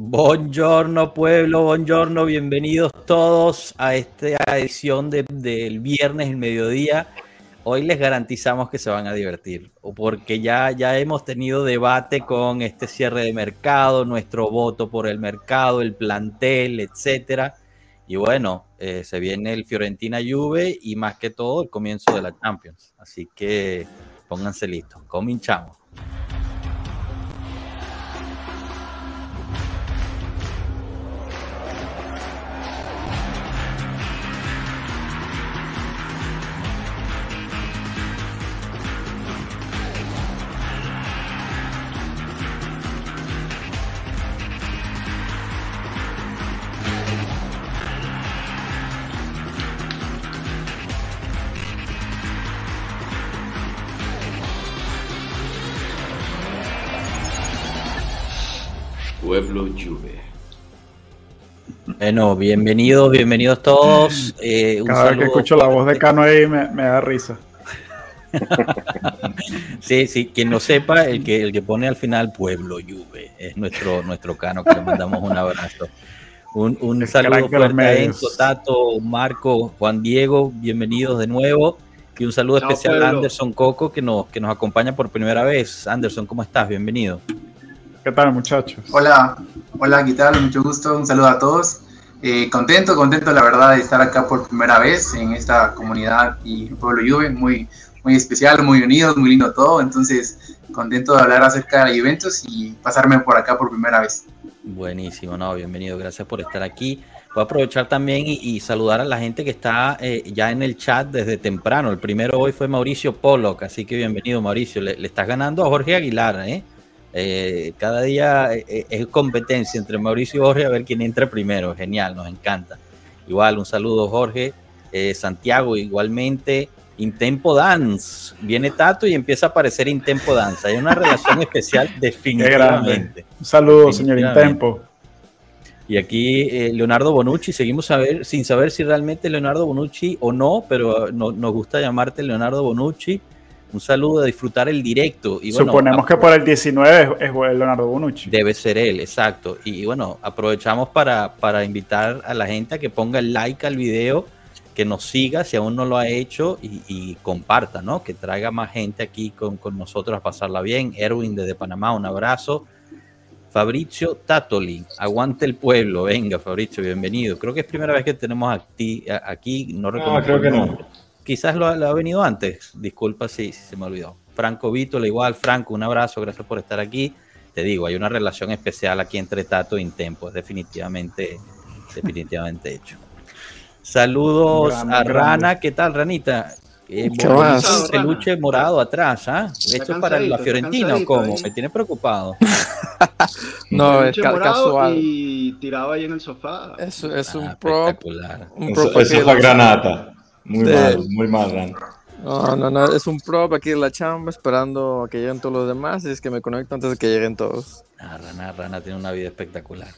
Buongiorno pueblo, buongiorno, bienvenidos todos a esta edición del viernes, el mediodía. Hoy les garantizamos que se van a divertir, porque ya, ya hemos tenido debate con este cierre de mercado, nuestro voto por el mercado, el plantel, etcétera. Y bueno, eh, se viene el Fiorentina Juve y más que todo el comienzo de la Champions. Así que pónganse listos, cominchamos. Bueno, bienvenidos, bienvenidos todos. Eh, Cada vez que escucho la voz de Cano ahí me, da risa. sí, sí, quien lo sepa, el que, el que pone al final Pueblo Juve es nuestro, nuestro Cano, que le mandamos un abrazo. Un, un saludo fuerte a Enzo, Tato, Marco, Juan Diego, bienvenidos de nuevo. Y un saludo especial a Anderson Coco, que nos, que nos acompaña por primera vez. Anderson, ¿cómo estás? Bienvenido. ¿Qué tal, muchachos? Hola, hola, ¿qué tal? Mucho gusto, un saludo a todos. Eh, contento, contento, la verdad, de estar acá por primera vez en esta comunidad y Pueblo Juve, muy, muy especial, muy unidos, muy lindo todo. Entonces, contento de hablar acerca de eventos y pasarme por acá por primera vez. Buenísimo, no, bienvenido, gracias por estar aquí. Voy a aprovechar también y, saludar a la gente que está eh, ya en el chat desde temprano. El primero hoy fue Mauricio Pollock, así que bienvenido, Mauricio. Le, le estás ganando a Jorge Aguilar, ¿eh? Eh, cada día eh, eh, es competencia entre Mauricio y Jorge a ver quién entra primero. Genial, nos encanta. Igual, un saludo, Jorge. Santiago, igualmente. Intempo Dance. Viene Tato y empieza a aparecer Intempo Dance. Hay una relación especial, definitivamente. Un saludo, señor Intempo. Y aquí Leonardo Bonucci, seguimos a ver, sin saber si realmente Leonardo Bonucci o no, pero nos gusta llamarte Leonardo Bonucci un saludo a disfrutar el directo. Y Suponemos que por el 19 es, Leonardo Bonucci. Debe ser él, exacto. Y bueno, aprovechamos para, para invitar a la gente a que ponga el like al video, que nos siga si aún no lo ha hecho y, comparta, ¿no? Que traiga más gente aquí con, con, nosotros a pasarla bien. Erwin desde Panamá, un abrazo. Fabricio Tatoli, aguante el pueblo. Venga, Fabricio, bienvenido. Creo que es primera vez que tenemos aquí, aquí no recuerdo. creo que no quizás lo, ha venido antes. Disculpa si, se me olvidó. Franco Vítola, igual. Franco, un abrazo, gracias por estar aquí. Te digo, hay una relación especial aquí entre Tato e Intempo, es definitivamente, definitivamente hecho. Saludos a Rana, ¿qué tal, Ranita? Eh, peluche morado atrás, ¿ah? ¿Esto es para la Fiorentina o cómo? Me tiene preocupado. no, es casual. Y tiraba ahí en el sofá. Eso es un ah, pro. Un pro eso es la granata. Muy mal, muy mal, Ran. No, no, no, es un prop aquí en la chamba esperando a que lleguen todos los demás y es que me conecto antes de que lleguen todos. Ah, Rana, Rana tiene una vida espectacular.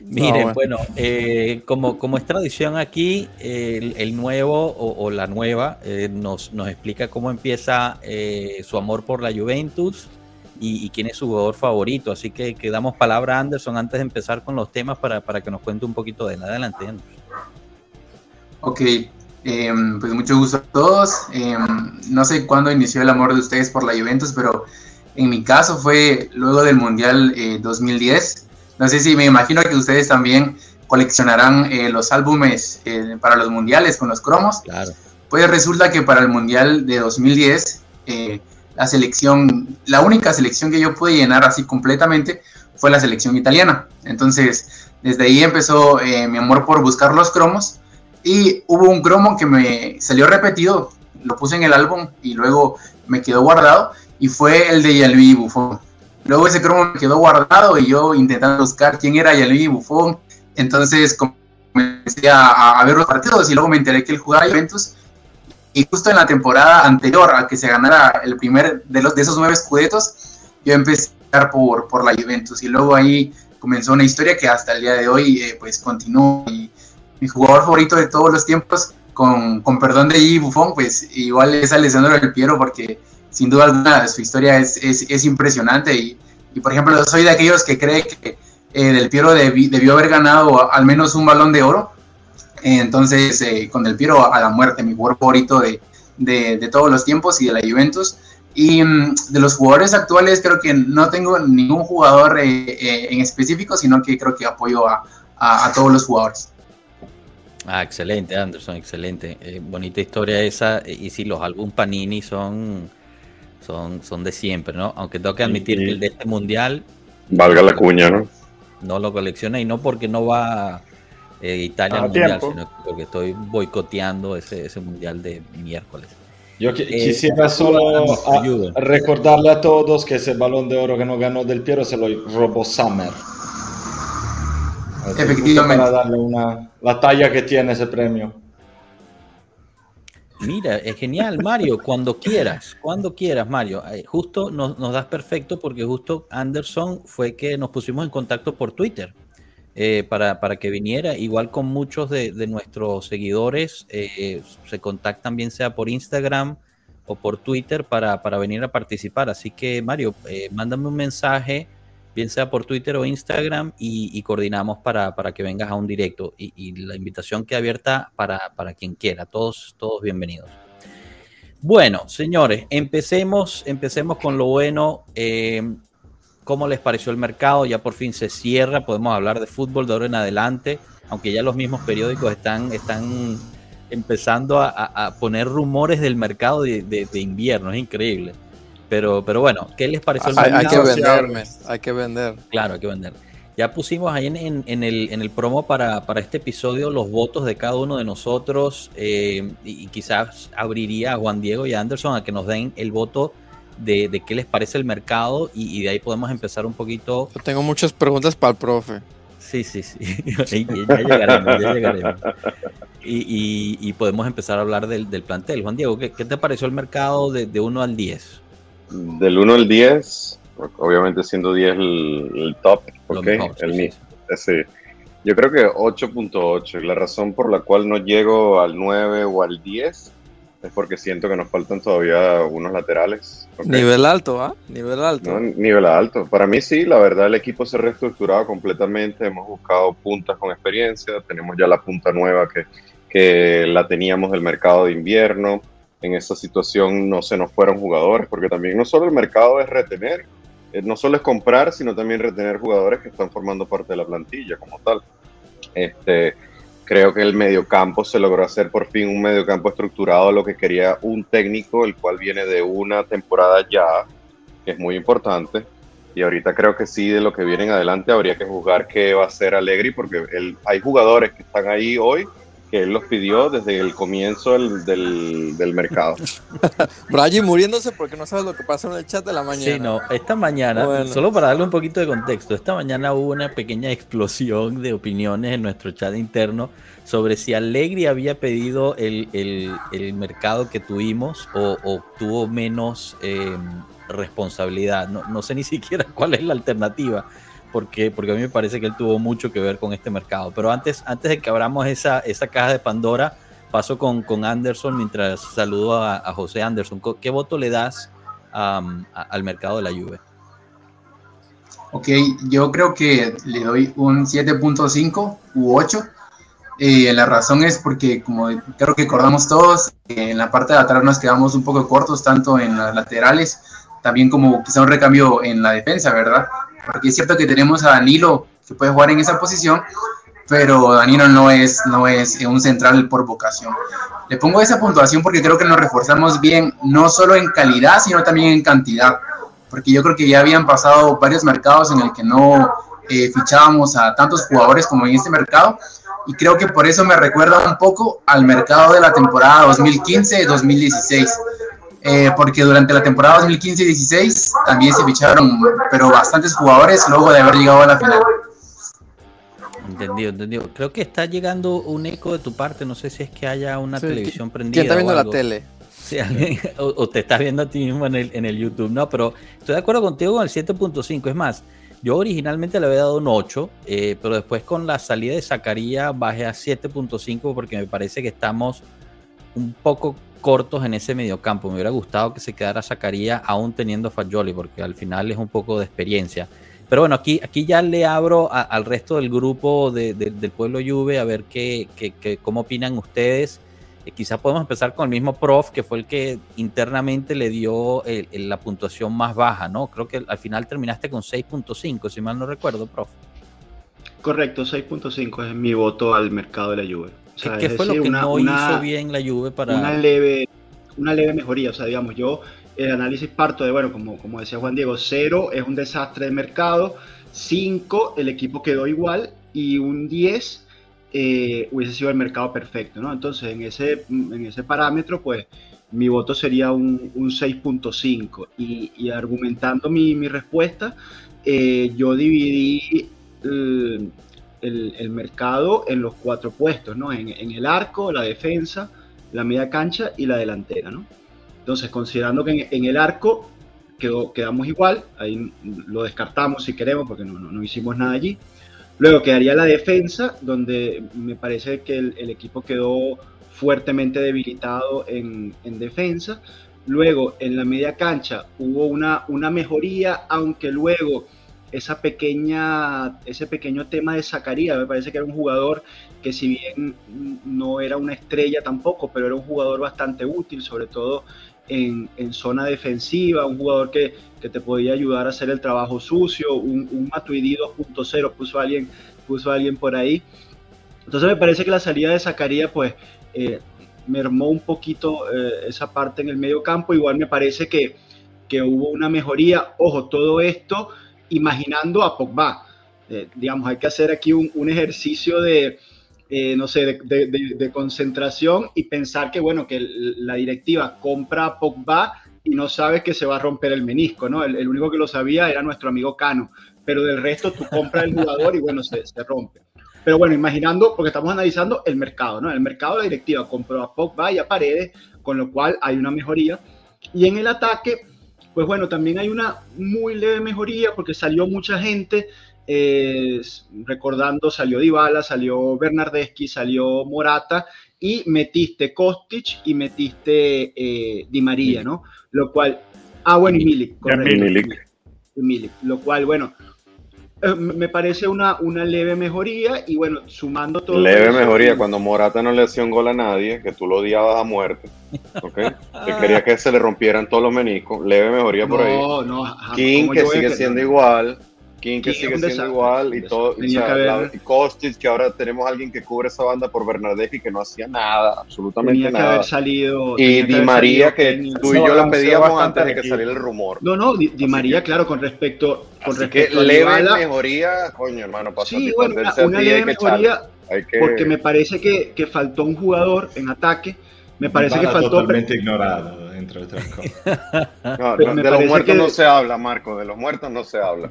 Miren, bueno, eh, como, como es tradición aquí, el, nuevo o, la nueva eh, nos, nos explica cómo empieza eh, su amor por la Juventus y, quién es su jugador favorito. Así que, que damos palabra a Anderson antes de empezar con los temas para, para que nos cuente un poquito de él. Adelante, Anderson. Ok, Em, pues mucho gusto a todos. Em, no sé cuándo inició el amor de ustedes por la Juventus, pero en mi caso fue luego del Mundial 2010. Eh, no sé si me imagino que ustedes también coleccionarán eh, los álbumes eh, para los mundiales con los cromos. Claro. Pues resulta que para el Mundial de 2010, la selección, la única selección que yo pude llenar así completamente fue la selección italiana. Entonces, desde ahí empezó mi amor por buscar los cromos y hubo un cromo que me salió repetido, lo puse en el álbum y luego me quedó guardado y fue el de Yalvi Buffon. Luego ese cromo me quedó guardado y yo intentando buscar quién era Yalvi Buffon. Entonces comencé a, ver los partidos y luego me enteré que él jugaba Juventus. Y justo en la temporada anterior a que se ganara el primer de, los, de esos nueve escudetos, yo empecé a por, por la Juventus. Y luego ahí comenzó una historia que hasta el día de hoy eh, pues continúa y mi jugador favorito de todos los tiempos, con, con perdón de G. Buffon, pues igual es Alessandro Del Piero, porque sin duda alguna su historia es, es, es impresionante. Y, y, por ejemplo, soy de aquellos que cree que eh, Del Piero debió haber ganado al menos un balón de oro. entonces, eh, con Del Piero a la muerte, mi jugador favorito de, de, todos los tiempos y de la Juventus. Y mm, de los jugadores actuales, creo que no tengo ningún jugador en específico, sino que creo que apoyo a, a, todos los jugadores. Ah, excelente, Anderson, excelente. bonita historia esa. Y si los álbum Panini son son, son de siempre, ¿no? Aunque tengo que admitir que el de este mundial. Valga la cuña, ¿no? No lo colecciona y no porque no va eh, Italia al mundial, sino porque estoy boicoteando ese, ese mundial de miércoles. Yo eh, quisiera solo recordarle a todos que ese balón de oro que no ganó Del Piero se lo robó Summer. Efectivamente. Para darle una, la talla que tiene ese premio. Mira, es genial, Mario, cuando quieras, cuando quieras, Mario. Eh, justo nos, das perfecto porque justo Anderson fue que nos pusimos en contacto por Twitter eh, para, para, que viniera, igual con muchos de, nuestros seguidores, eh, se contactan bien sea por Instagram o por Twitter para, para venir a participar. Así que, Mario, mándame un mensaje bien sea por Twitter o Instagram, y, coordinamos para, que vengas a un directo. Y, la invitación queda abierta para, quien quiera, todos, todos bienvenidos. Bueno, señores, empecemos, empecemos con lo bueno. Eh, ¿Cómo les pareció el mercado? Ya por fin se cierra, podemos hablar de fútbol de ahora en adelante, aunque ya los mismos periódicos están, están empezando a, poner rumores del mercado de, de invierno, es increíble. Pero, pero bueno, ¿qué les pareció el hay, hay que venderme, hay que vender. Claro, hay que vender. Ya pusimos ahí en, en, el, en el promo para, para, este episodio los votos de cada uno de nosotros eh, y, quizás abriría a Juan Diego y a Anderson a que nos den el voto de, de qué les parece el mercado y, de ahí podemos empezar un poquito. Yo tengo muchas preguntas para el profe. Sí, sí, sí. ya llegaremos, ya llegaremos. Y, y, podemos empezar a hablar del, del plantel. Juan Diego, ¿qué, ¿qué, te pareció el mercado de, de 1 al 10? Del 1 al 10, obviamente siendo 10 el, top, ok, el sí. Yo creo que 8.8. La razón por la cual no llego al 9 o al 10 es porque siento que nos faltan todavía unos laterales. Nivel alto, ¿ah? Nivel alto. nivel alto. Para mí sí, la verdad el equipo se ha reestructurado completamente. Hemos buscado puntas con experiencia. Tenemos ya la punta nueva que, que la teníamos del mercado de invierno en esa situación no se nos fueron jugadores, porque también no solo el mercado es retener, eh, no solo es comprar, sino también retener jugadores que están formando parte de la plantilla como tal. Este, creo que el mediocampo se logró hacer por fin un mediocampo estructurado, lo que quería un técnico, el cual viene de una temporada ya, que es muy importante. Y ahorita creo que sí, de lo que viene en adelante, habría que juzgar qué va a ser Alegri, porque hay jugadores que están ahí hoy que él los pidió desde el comienzo del, del, mercado. Bragi muriéndose porque no sabes lo que pasó en el chat de la mañana. Sí, no, esta mañana, solo para darle un poquito de contexto, esta mañana hubo una pequeña explosión de opiniones en nuestro chat interno sobre si Allegri había pedido el, el, mercado que tuvimos o, tuvo menos eh, responsabilidad. No, no sé ni siquiera cuál es la alternativa porque, porque a mí me parece que él tuvo mucho que ver con este mercado. Pero antes, antes de que abramos esa, esa caja de Pandora, paso con, con Anderson mientras saludo a, José Anderson. ¿Qué voto le das al mercado de la Juve? Ok, yo creo que le doy un 7.5 u 8. Eh, la razón es porque, como creo que acordamos todos, en la parte de atrás nos quedamos un poco cortos, tanto en las laterales, también como quizá un recambio en la defensa, ¿verdad? Porque es cierto que tenemos a Danilo que puede jugar en esa posición, pero Danilo no es, no es un central por vocación. Le pongo esa puntuación porque creo que nos reforzamos bien, no solo en calidad, sino también en cantidad, porque yo creo que ya habían pasado varios mercados en el que no eh, fichábamos a tantos jugadores como en este mercado, y creo que por eso me recuerda un poco al mercado de la temporada 2015-2016 eh, porque durante la temporada 2015-16 también se ficharon, pero bastantes jugadores luego de haber llegado a la final. Entendido, entendido. Creo que está llegando un eco de tu parte. No sé si es que haya una televisión prendida. ¿Quién está viendo la tele? o, te estás viendo a ti mismo en el, en el YouTube. No, pero estoy de acuerdo contigo con el 7.5. Es más, yo originalmente le había dado un 8, eh, pero después con la salida de Zacarías bajé a 7.5 porque me parece que estamos un poco cortos en ese mediocampo. Me hubiera gustado que se quedara Zacarías aún teniendo Fagioli, porque al final es un poco de experiencia. Pero bueno, aquí, aquí ya le abro al resto del grupo del pueblo Juve a ver qué, qué, cómo opinan ustedes. Eh, quizás podemos empezar con el mismo prof, que fue el que internamente le dio la puntuación más baja, ¿no? Creo que al final terminaste con 6.5, si mal no recuerdo, prof. Correcto, 6.5 es mi voto al mercado de la Juve. ¿Qué, fue lo que no hizo bien la Juve para...? Una leve, una leve mejoría, o sea, digamos, yo el análisis parto de, bueno, como, como decía Juan Diego, 0 es un desastre de mercado, 5 el equipo quedó igual y un 10 eh, hubiese sido el mercado perfecto, ¿no? Entonces, en ese, en ese parámetro, pues mi voto sería un, un 6.5 y, y, argumentando mi, mi respuesta, eh, yo dividí el, el, mercado en los cuatro puestos, ¿no? En, en el arco, la defensa, la media cancha y la delantera, ¿no? Entonces, considerando que en, el arco quedó, quedamos igual, ahí lo descartamos si queremos porque no, no, hicimos nada allí. Luego quedaría la defensa, donde me parece que el, equipo quedó fuertemente debilitado en, en, defensa. Luego en la media cancha hubo una, una mejoría, aunque luego esa pequeña, ese pequeño tema de Zacarías, me parece que era un jugador que si bien no era una estrella tampoco, pero era un jugador bastante útil, sobre todo en, zona defensiva, un jugador que, te podía ayudar a hacer el trabajo sucio, un, un Matuidi 2.0, puso alguien, puso alguien por ahí. Entonces me parece que la salida de Zacarías, pues, eh, mermó un poquito eh, esa parte en el medio campo. Igual me parece que, que hubo una mejoría. Ojo, todo esto imaginando a Pogba. Eh, digamos, hay que hacer aquí un, ejercicio de, eh, no sé, de, concentración y pensar que, bueno, que la directiva compra a Pogba y no sabe que se va a romper el menisco, ¿no? El, único que lo sabía era nuestro amigo Cano, pero del resto tú compras el jugador y, bueno, se, se rompe. Pero bueno, imaginando, porque estamos analizando el mercado, ¿no? El mercado la directiva compró a Pogba y a Paredes, con lo cual hay una mejoría. Y en el ataque, pues bueno, también hay una muy leve mejoría porque salió mucha gente, recordando, salió Dybala, salió Bernardeschi, salió Morata y metiste Kostic y metiste eh, Di María, ¿no? Lo cual, ah, bueno, y Milik, Milik. Lo cual, bueno, eh, me parece una, una leve mejoría y bueno, sumando todo. Leve mejoría, cuando Morata no le hacía un gol a nadie, que tú lo odiabas a muerte, ¿ok? que quería que se le rompieran todos los meniscos, leve mejoría por ahí. No, no, King, que sigue siendo igual. King que sigue siendo igual y todo. Y, Kostic, que ahora tenemos alguien que cubre esa banda por Bernardeschi que no hacía nada, absolutamente tenía nada. Que haber salido, y Di María, que tú y yo lo pedíamos antes de que saliera el rumor. No, no, Di, María, claro, con respecto, con respecto que a leve mejoría, coño, hermano, pasa Sí, bueno, una, leve mejoría, porque me parece que, que faltó un jugador en ataque. Me parece que faltó. Totalmente ignorado, entre otras cosas. No, de los muertos no se habla, Marco, de los muertos no se habla.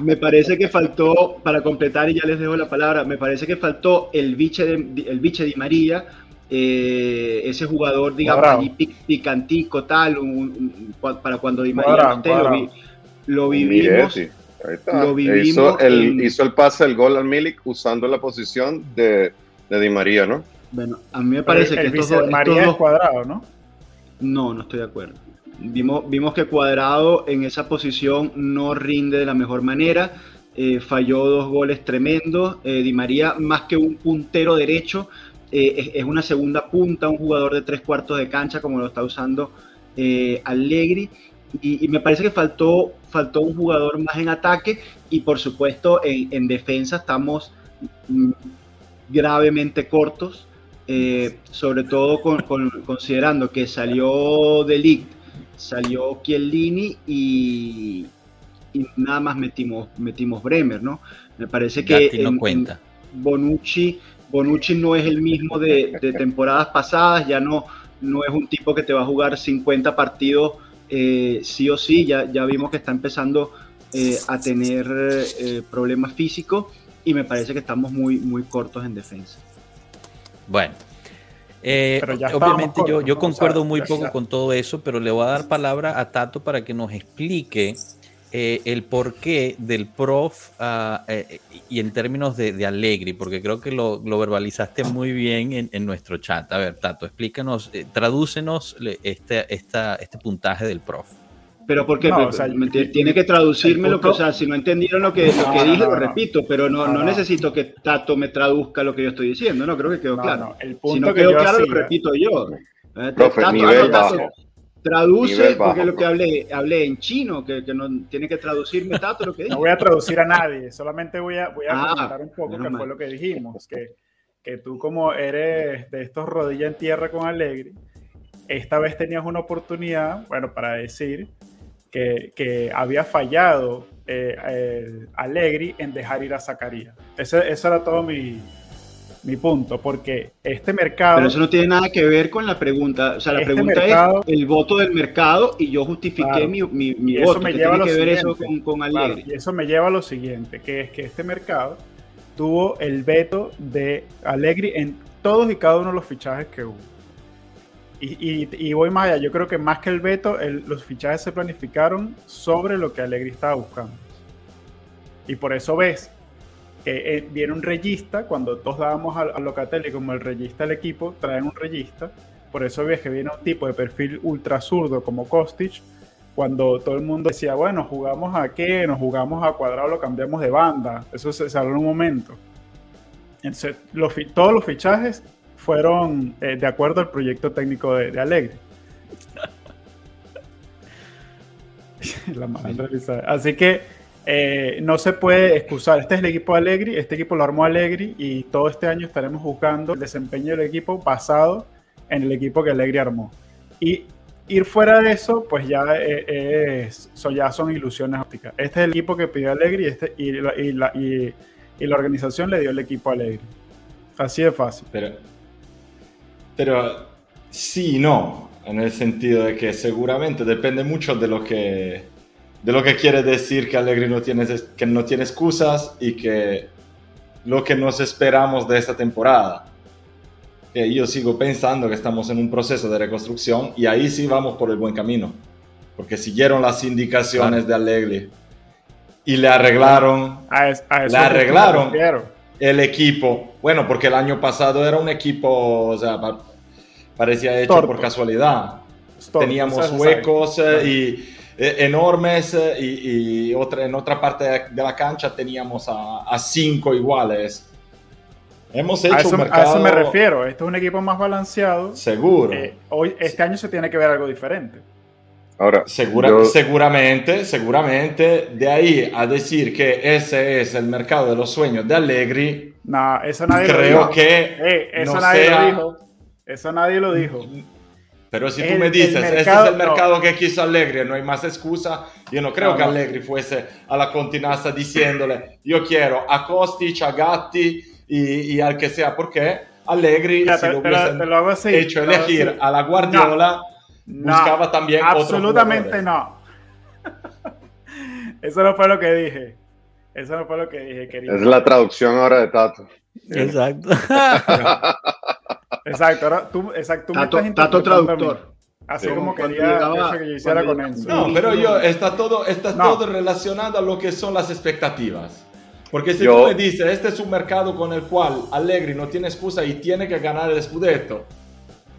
Me parece que faltó, para completar y ya les dejo la palabra, me parece que faltó el biche de, el biche de María, eh, ese jugador, digamos, picantico, tal, para cuando Di María lo, vivimos. Lo vivimos hizo, el, hizo el pase, el gol al Milik usando la posición de, de Di María, ¿no? Bueno, a mí me parece que estos dos, María es cuadrado, ¿no? No, no estoy de acuerdo. Vimos, vimos que Cuadrado en esa posición no rinde de la mejor manera. Eh, falló dos goles tremendos. Eh, Di María, más que un puntero derecho, eh, es, una segunda punta, un jugador de tres cuartos de cancha, como lo está usando Allegri. Y, me parece que faltó, faltó un jugador más en ataque y, por supuesto, en, defensa estamos mm, gravemente cortos. sobre todo considerando que salió de Ligt salió Chiellini y, y, nada más metimos, metimos Bremer, ¿no? Me parece que no cuenta. Bonucci, Bonucci no es el mismo de, temporadas pasadas, ya no, no es un tipo que te va a jugar 50 partidos eh, sí o sí, ya, ya vimos que está empezando eh, a tener eh, problemas físicos y me parece que estamos muy, muy cortos en defensa. Bueno, eh, obviamente yo, yo concuerdo muy poco con todo eso, pero le voy a dar palabra a Tato para que nos explique eh, el porqué del prof eh, y en términos de, de, Allegri, porque creo que lo, lo verbalizaste muy bien en, en, nuestro chat. A ver, Tato, explícanos, tradúcenos este, esta, este puntaje del prof. Pero porque No, o sea, tiene que traducirme lo que, o sea, si no entendieron lo que, lo No, que no, dije, no, lo no. repito, pero no, No, no, no. necesito que Tato me traduzca lo que yo estoy diciendo, no, creo que quedó No, claro. no, el si punto no que quedó yo claro, lo repito yo. Eh, Profe, Tato, nivel ah, no, Tato, bajo. Traduce, Nivel bajo, porque lo que hablé, hablé en chino, que, que no tiene que traducirme Tato lo que dije. No voy a traducir a nadie, solamente voy a, voy a Ah, comentar un poco que mal. fue lo que dijimos, que, que tú como eres de estos rodillas en tierra con Alegri, esta vez tenías una oportunidad, bueno, para decir que, que había fallado eh, eh, Allegri en dejar ir a Zacarías. Ese, ese era todo mi, mi punto, porque este mercado... Pero eso no tiene nada que ver con la pregunta. O sea, la Este pregunta mercado- es el voto del mercado y yo justifiqué Claro. mi, mi, mi eso voto. me ¿Qué lleva a lo que ver eso con, Claro, y eso me lleva a lo siguiente, que es que este mercado tuvo el veto de Allegri en todos y cada uno de los fichajes que hubo. Y, y- y voy más allá, yo creo que más que el veto, el- los fichajes se planificaron sobre lo que Allegri estaba buscando. Y por eso ves que eh, viene un regista, cuando todos dábamos a, a Locatelli como el regista del equipo, traen un regista. Por eso ves que viene un tipo de perfil ultra zurdo como Kostic, cuando todo el mundo decía, bueno, jugamos a qué, nos jugamos a cuadrado, lo cambiamos de banda. Eso se, habló en un momento. Entonces, los todos los fichajes fueron eh, de acuerdo al proyecto técnico de, de Alegre. La mala realizada. Así que eh, no se puede excusar. Este es el equipo de Allegri, este equipo lo armó Allegri y todo este año estaremos juzgando el desempeño del equipo basado en el equipo que Allegri armó. Y ir fuera de eso, pues ya, eh, es- ya son ilusiones ópticas. Este es el equipo que pidió Allegri y, este, y, la, y, la, y- y la organización le dio el equipo a Allegri. Así de fácil. Pero, pero sí y no, en el sentido de que seguramente depende mucho de lo que, de lo que quiere decir que Allegri no tiene, que no tiene excusas y que lo que nos esperamos de esta temporada. Que yo sigo pensando que estamos en un proceso de reconstrucción y ahí sí vamos por el buen camino, porque siguieron las indicaciones de Allegri y le arreglaron A, es- a eso me arreglaron. El equipo, bueno, porque el año pasado era un equipo, o sea, pa- parecía hecho por casualidad. Teníamos huecos sabe. eh, y, eh, enormes eh, y, y otra, en otra parte de, la cancha teníamos a, a cinco iguales. Hemos hecho a, eso, un a mercado eso me refiero. Este es un equipo más balanceado. seguro. Eh, hoy, este año se tiene que ver algo diferente. Ahora, Segura- yo- Seguramente, seguramente, de ahí a decir que ese es el mercado de los sueños de Allegri, No, eso nadie lo creo dijo. que Eh, eso no nadie sea- lo dijo. Eso nadie lo dijo. Pero si El- tú me dices, este mercado- es el mercado que quiso Allegri, no hay más excusa, yo no creo No, que no. Allegri fuese a la continasta diciéndole, yo quiero a Kostic, a Gatti y, y al que sea, porque Allegri, Mira, si te, lo te lo, te lo hago así. hecho lo elegir a la Guardiola, No, buscaba también otros Absolutamente jugadores. no. Eso no fue lo que dije. Eso no fue lo que dije, querido. es la traducción ahora de Tato. Exacto. Exacto, ahora tú, exacto, tú me Tato, estás Tato traductor. Así Sí. como quería llegaba- eso que yo hiciera con Enzo. No, pero yo, está todo, está No. todo relacionado a lo que son las expectativas. Porque si Yo- tú me dices, este es un mercado con el cual Allegri no tiene excusa y tiene que ganar el Scudetto,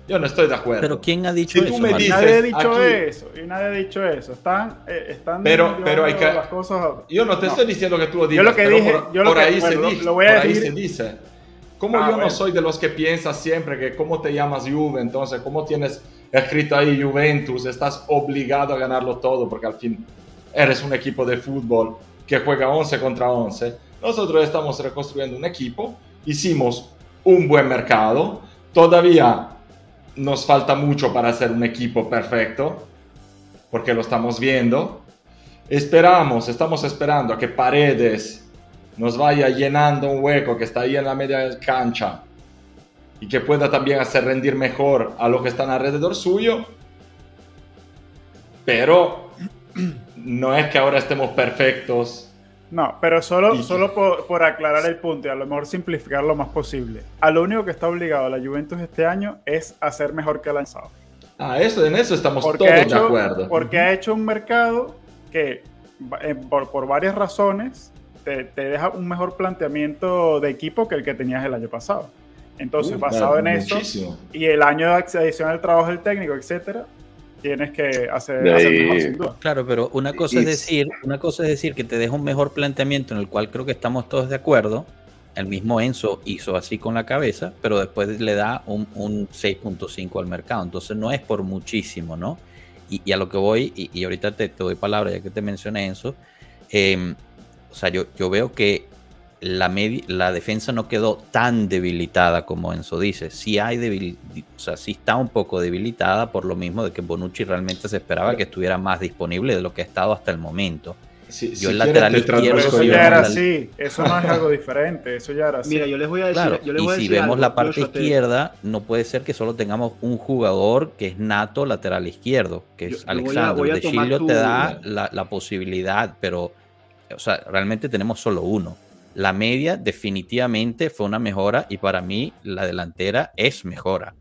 yo no estoy de acuerdo. Pero ¿quién ha dicho Si tú eso? me Mario? dices- nadie ha dicho aquí- eso. Y nadie ha dicho eso. Están, eh, están Pero- pero hay que- las cosas. Yo no te No. estoy diciendo que tú lo digas, lo que dije- por, yo lo por que- ahí, bueno, se, lo- dice, lo voy a por ahí se dice. Como Ah, yo no bueno. soy de los que piensa siempre que cómo te llamas Juve, entonces cómo tienes escrito ahí Juventus, estás obligado a ganarlo todo porque al fin eres un equipo de fútbol que juega 11 contra 11. Nosotros estamos reconstruyendo un equipo, hicimos un buen mercado, todavía nos falta mucho para ser un equipo perfecto, porque lo estamos viendo. Esperamos, estamos esperando a que Paredes nos vaya llenando un hueco que está ahí en la media cancha y que pueda también hacer rendir mejor a los que están alrededor suyo. Pero no es que ahora estemos perfectos. No, pero solo, Y- solo por, por aclarar el punto y a lo mejor simplificar lo más posible. A lo único que está obligado la Juventus este año es hacer mejor que el año pasado. Ah, eso, en eso estamos Porque, todos ha de hecho, acuerdo. porque ha hecho un mercado que, eh, por, por varias razones, te, te deja un mejor planteamiento de equipo que el que tenías el año pasado. Entonces, Uh, basado en claro, eso muchísimo. y el año de adición al trabajo del técnico, etcétera, tienes que hacer, De hacer ahí- mejor, sin duda. Claro, pero una cosa es decir, una cosa es decir que te deja un mejor planteamiento en el cual creo que estamos todos de acuerdo. El mismo Enzo hizo así con la cabeza, pero después le da un, un 6.5 al mercado. Entonces no es por muchísimo, ¿no? Y, y a lo que voy, y, y ahorita te, te doy palabra ya que te mencioné Enzo, eh, o sea, yo, yo veo que la, la defensa no quedó tan debilitada como Enzo dice. Sí hay debil- o sea, sí está un poco debilitada por lo mismo de que Bonucci realmente se esperaba que estuviera más disponible de lo que ha estado hasta el momento. Si, Yo si el lateral te izquierdo eso ya era así, eso no es algo diferente, eso ya era así. Mira, yo les voy a decir, Claro, yo les y si decir vemos algo, la parte te- izquierda, no puede ser que solo tengamos un jugador que es nato lateral izquierdo, que Yo- es yo voy a- Alexander. voy a de Chilio tu- te da la, la posibilidad, pero, o sea, realmente tenemos solo uno. La media definitivamente fue una mejora y para mí la delantera es mejora.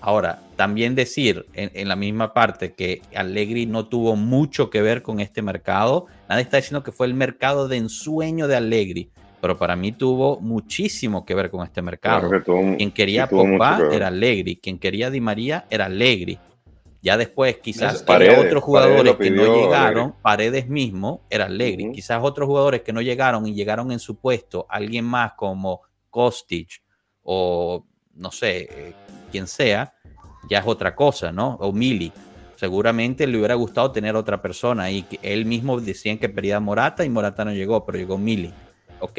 Ahora, también decir en, en la misma parte que Allegri no tuvo mucho que ver con este mercado, nadie está diciendo que fue el mercado de ensueño de Allegri, pero para mí tuvo muchísimo que ver con este mercado. Claro tuvo- Quien quería sí Pogba era Allegri, quien quería Di María era Allegri. Ya después, quizás Paredes, otros jugadores que no llegaron, Allegri. Paredes mismo era Allegri. Ujú. Quizás otros jugadores que no llegaron y llegaron en su puesto, alguien más como Kostic o no sé, eh, quien sea, ya es otra cosa, ¿no? O Mili. Seguramente le hubiera gustado tener otra persona ahí. que Él mismo decían que pedía Morata y Morata no llegó, pero llegó Mili. Ok,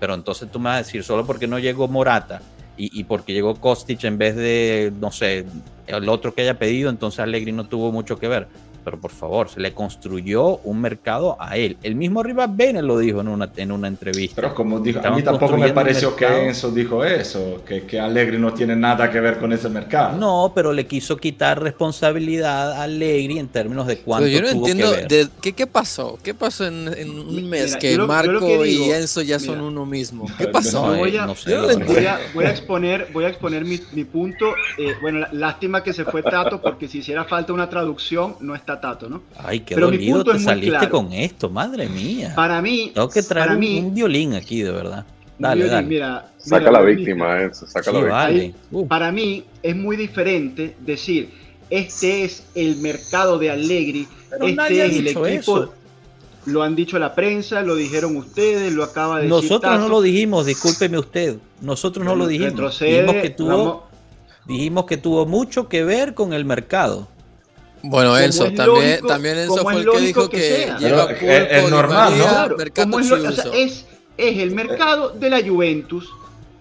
pero entonces tú me vas a decir, solo porque no llegó Morata y, y porque llegó Kostic en vez de, no sé, el otro que haya pedido, entonces Allegri no tuvo mucho que ver. Pero por favor, se le construyó un mercado a él. El mismo Rivas Bene lo dijo en una, en una entrevista. Pero como dijo, a mí tampoco me pareció que. Enzo dijo eso, que, que Allegri no tiene nada que ver con ese mercado. No, pero le quiso quitar responsabilidad a Allegri en términos de cuánto Pero yo no tuvo entiendo que ver. de, ¿qué, qué pasó. ¿Qué pasó en, en un Mira, mes que lo- Marco que y Enzo ya son uno mismo? ¿Qué pasó? No, voy a- no sé, yo no la lo verdad. Voy a, voy a exponer, voy a exponer mi, mi punto. Eh, bueno, lástima que se fue Tato, porque si hiciera falta una traducción, no está Tato, ¿no? Ay, qué Pero mi dolido punto te es saliste claro. con esto, madre mía. Para mí, Tengo que traer para un, mí, un violín aquí, de verdad. Dale, violín, dale. Mira, Saca mira, la víctima, Enzo, saca Sí, la víctima. vale. Uh, Para mí es muy diferente decir, este es el mercado de Allegri, Pero nadie este ha es el equipo. eso. Lo han dicho la prensa, lo dijeron ustedes, lo acaba de decir Nosotros no lo dijimos, discúlpeme usted. Nosotros no lo dijimos. Retrocede, Dijimos que, tuvo, vamos- dijimos que tuvo mucho que ver con el mercado. Bueno, Enzo, es también, lógico- también Enzo fue el que dijo que Pulpo, es- normal, ¿no? Claro, es, lo- o sea, Chiuso. es, es el mercado de la Juventus.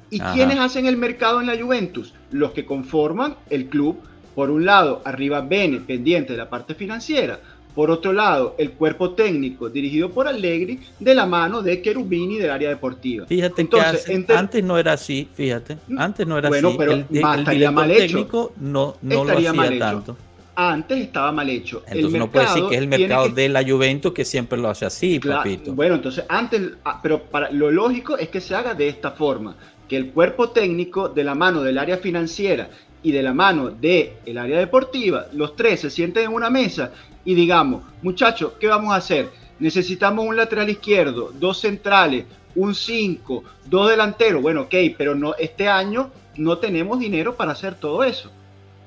¿Y Ajá. quiénes hacen el mercado en la Juventus? Los que conforman el club. Por un lado, arriba Bene, pendiente de la parte financiera. Por otro lado, el cuerpo técnico dirigido por Allegri de la mano de Cherubini del área deportiva. Fíjate Entonces, que hace- antes no era así, fíjate. Antes no era Bueno, así. pero el, el director mal hecho. técnico no, no lo hacía mal hecho. Antes estaba mal hecho. Entonces no puede decir que es el mercado que- de la Juventus que siempre lo hace así, Cla- papito. Bueno, entonces antes, ah, pero para lo lógico es que se haga de esta forma, que el cuerpo técnico de la mano del área financiera y de la mano del el área deportiva, los tres se sienten en una mesa y digamos, muchachos, ¿qué vamos a hacer? Necesitamos un lateral izquierdo, dos centrales, un 5, dos delanteros. Bueno, ok, pero no, este año no tenemos dinero para hacer todo eso.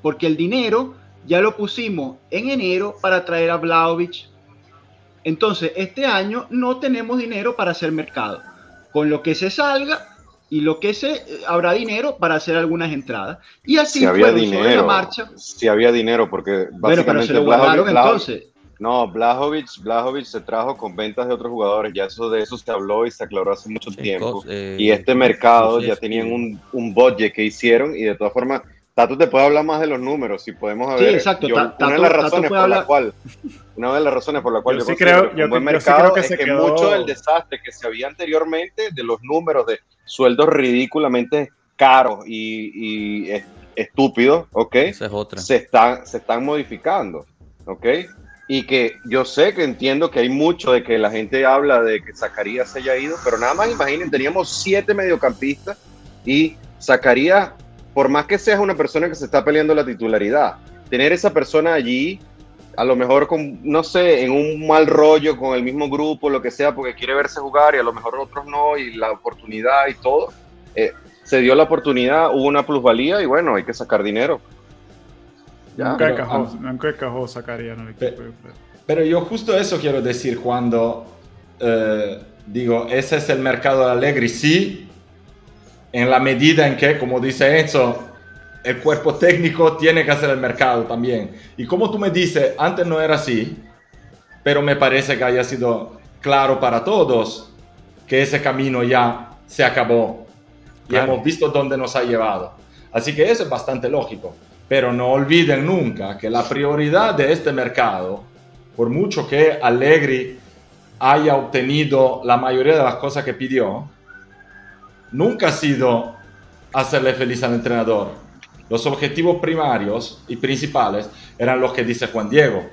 Porque el dinero ya lo pusimos en enero para traer a Vlaovic. Entonces, este año no tenemos dinero para hacer mercado. Con lo que se salga y lo que se eh, habrá dinero para hacer algunas entradas. Y así Si había sobre la dinero, marcha. si había dinero, porque Bueno, pero básicamente se lo Blajovic- entonces. No, Blajovic, Blajovic se trajo con ventas de otros jugadores, ya eso de eso se habló y se aclaró hace mucho tiempo. eh, y este mercado ya tenían un, un budget que hicieron y de todas formas, Tato te puede hablar más de los números, si podemos Sí, ver. exacto, yo- Ta- una de las razones por la cual, una de las razones por la cual Yo yo, sí creo- que yo- un buen yo sí mercado creo que es se que quedó- mucho del desastre que se había anteriormente de los números de sueldos ridículamente caros y, y es- estúpidos, ¿ok? Esa es otra. se están, se están modificando, ¿ok? Y que yo sé que entiendo que hay mucho de que la gente habla de que Zacarías se haya ido, pero nada más imaginen, teníamos siete mediocampistas y Zacarías, por más que seas una persona que se está peleando la titularidad, tener esa persona allí, a lo mejor con, no sé, en un mal rollo con el mismo grupo, lo que sea, porque quiere verse jugar y a lo mejor otros no, y la oportunidad y todo, eh, se dio la oportunidad, hubo una plusvalía y bueno, hay que sacar dinero. nunca, encajó, nunca encajó en el equipo. Pero yo justo eso quiero decir cuando eh, digo, ese es el mercado de Allegri, sí, en la medida en que, como dice Enzo, el cuerpo técnico tiene que hacer el mercado también. Y como tú me dices, antes no era así, pero me parece que haya sido claro para todos que ese camino ya se acabó y hemos visto dónde nos ha llevado. Así que eso es bastante lógico. Pero no olviden nunca que la prioridad de este mercado, por mucho que Allegri haya obtenido la mayoría de las cosas que pidió, nunca ha sido hacerle feliz al entrenador. Los objetivos primarios y principales eran los que dice Juan Diego.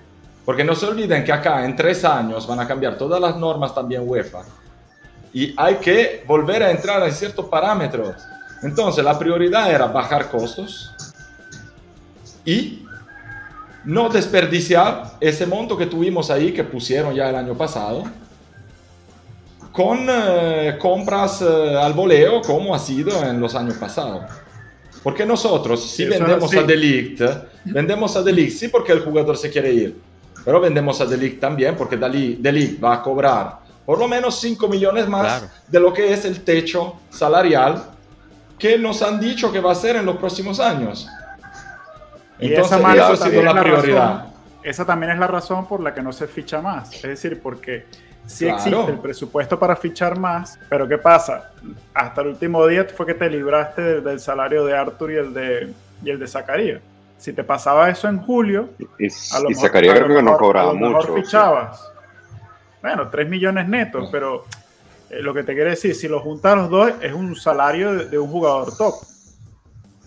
Porque no se olviden que acá en tres años van a cambiar todas las normas también UEFA. Y hay que volver a entrar en ciertos parámetros. Entonces la prioridad era bajar costos y no desperdiciar ese monto que tuvimos ahí, que pusieron ya el año pasado, con eh, compras eh, al voleo como ha sido en los años pasados. Porque nosotros, si vendemos a Delict, vendemos a Delict sí porque el jugador se quiere ir, pero vendemos a Delict también porque Delict va a cobrar por lo menos 5 millones más de lo que es el techo salarial que nos han dicho que va a ser en los próximos años. Entonces, esa eso ha sido la, prioridad. esa también es la razón por la que no se ficha más. Es decir, porque sí existe el presupuesto para fichar más, pero ¿qué pasa? Hasta el último día fue que te libraste del, salario de Arthur y el de, y el de Zacarías. Si te pasaba eso en julio, y, Zacarías creo que no cobraba mucho. fichabas. Bueno, 3 millones netos, pero eh, lo que te quiere decir, si lo juntas los dos, es un salario de, un jugador top.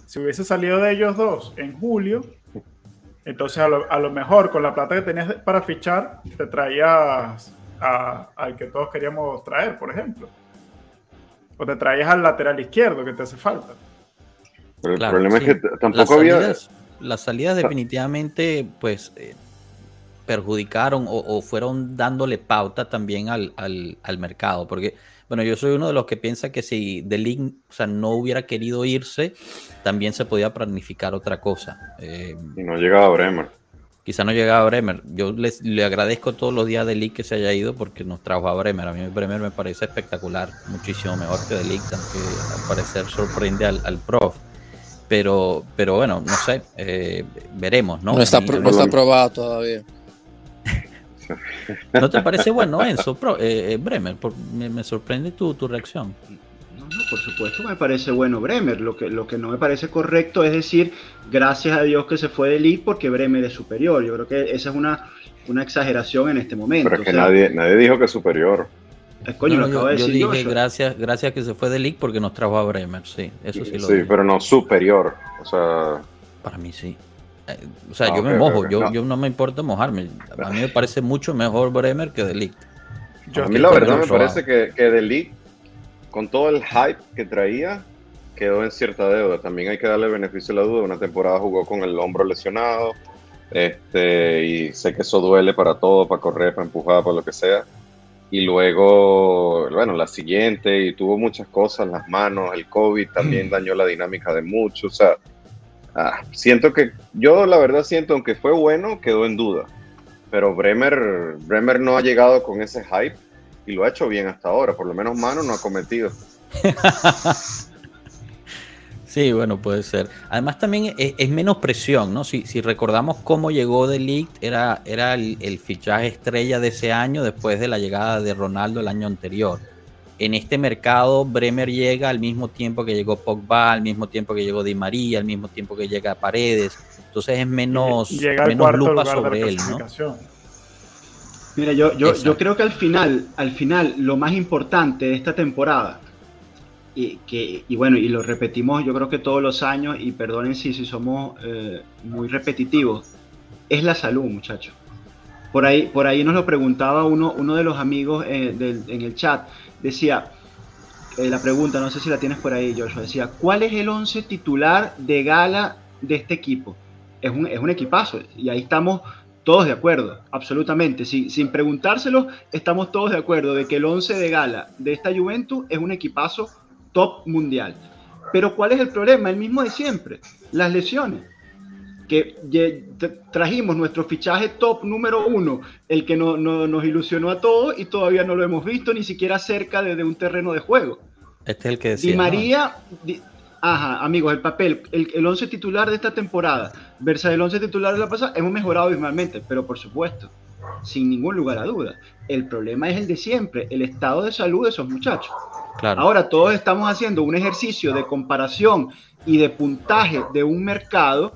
Si hubiese salido de ellos dos en julio, entonces a lo, a lo mejor con la plata que tenías para fichar, te traías al que todos queríamos traer, por ejemplo. O te traías al lateral izquierdo que te hace falta. Pero el problema es que tampoco había. Las salidas definitivamente, pues, eh, perjudicaron o, fueron dándole pauta también al, al, mercado. Porque, bueno, yo soy uno de los que piensa que si The o sea, no hubiera querido irse, también se podía planificar otra cosa. Eh, y no llegaba Bremer. Quizá no llegaba a Bremer. Yo les, le agradezco todos los días de Lee que se haya ido porque nos trajo a Bremer. A mí Bremer me parece espectacular, muchísimo mejor que de Lee, aunque al parecer sorprende al, al prof. Pero, pero bueno, no sé, eh, veremos, ¿no? No está, no está aprobado todavía. ¿No te parece bueno, Enzo? Eh, eh, Bremer, me, sorprende tu, tu reacción por supuesto me parece bueno Bremer. Lo que, lo que no me parece correcto es decir, gracias a Dios que se fue de League porque Bremer es superior. Yo creo que esa es una, una exageración en este momento. Pero es que nadie, nadie dijo que es superior. coño, yo, dije gracias, gracias que se fue de League porque nos trajo a Bremer, sí, eso sí lo Sí, pero no superior, o sea... Para mí sí. Eh, o sea, yo me mojo, yo, no. yo no me importa mojarme. A mí me parece mucho mejor Bremer que de League. a mí la verdad me parece que, que de League con todo el hype que traía, quedó en cierta deuda. También hay que darle beneficio a la duda. Una temporada jugó con el hombro lesionado. Este, y sé que eso duele para todo, para correr, para empujar, para lo que sea. Y luego, bueno, la siguiente, y tuvo muchas cosas las manos. El COVID también mm. dañó la dinámica de muchos. O sea, ah, siento que, yo la verdad siento, aunque fue bueno, quedó en duda. Pero Bremer, Bremer no ha llegado con ese hype y lo ha hecho bien hasta ahora, por lo menos mano no ha cometido. sí, bueno, puede ser. Además también es, menos presión, ¿no? Si, si, recordamos cómo llegó de Ligt, era, era el, fichaje estrella de ese año después de la llegada de Ronaldo el año anterior. En este mercado, Bremer llega al mismo tiempo que llegó Pogba, al mismo tiempo que llegó Di María, al mismo tiempo que llega Paredes. Entonces es menos, menos lupa sobre él, ¿no? Mira, yo, yo, yo creo que al final, al final, lo más importante de esta temporada, y, que, y bueno, y lo repetimos yo creo que todos los años, y perdonen si, si somos eh, muy repetitivos, es la salud, muchachos. Por ahí, por ahí nos lo preguntaba uno, uno de los amigos eh, en el chat, decía, eh, la pregunta, no sé si la tienes por ahí, Joshua, decía, ¿cuál es el once titular de gala de este equipo? Es un, es un equipazo, y ahí estamos todos de acuerdo, absolutamente. sin preguntárselo, estamos todos de acuerdo de que el 11 de gala de esta Juventus es un equipazo top mundial. Pero ¿cuál es el problema? El mismo de siempre, las lesiones. que trajimos nuestro fichaje top número uno, el que no, nos ilusionó a todos y todavía no lo hemos visto ni siquiera cerca de, un terreno de juego. Este es el que decía. Di María, ajá, amigos, el papel, el, el once titular de esta temporada versus el once titular de la pasada, hemos mejorado abismalmente, pero por supuesto, sin ningún lugar a duda. El problema es el de siempre, el estado de salud de esos muchachos. Claro. Ahora todos estamos haciendo un ejercicio de comparación y de puntaje de un mercado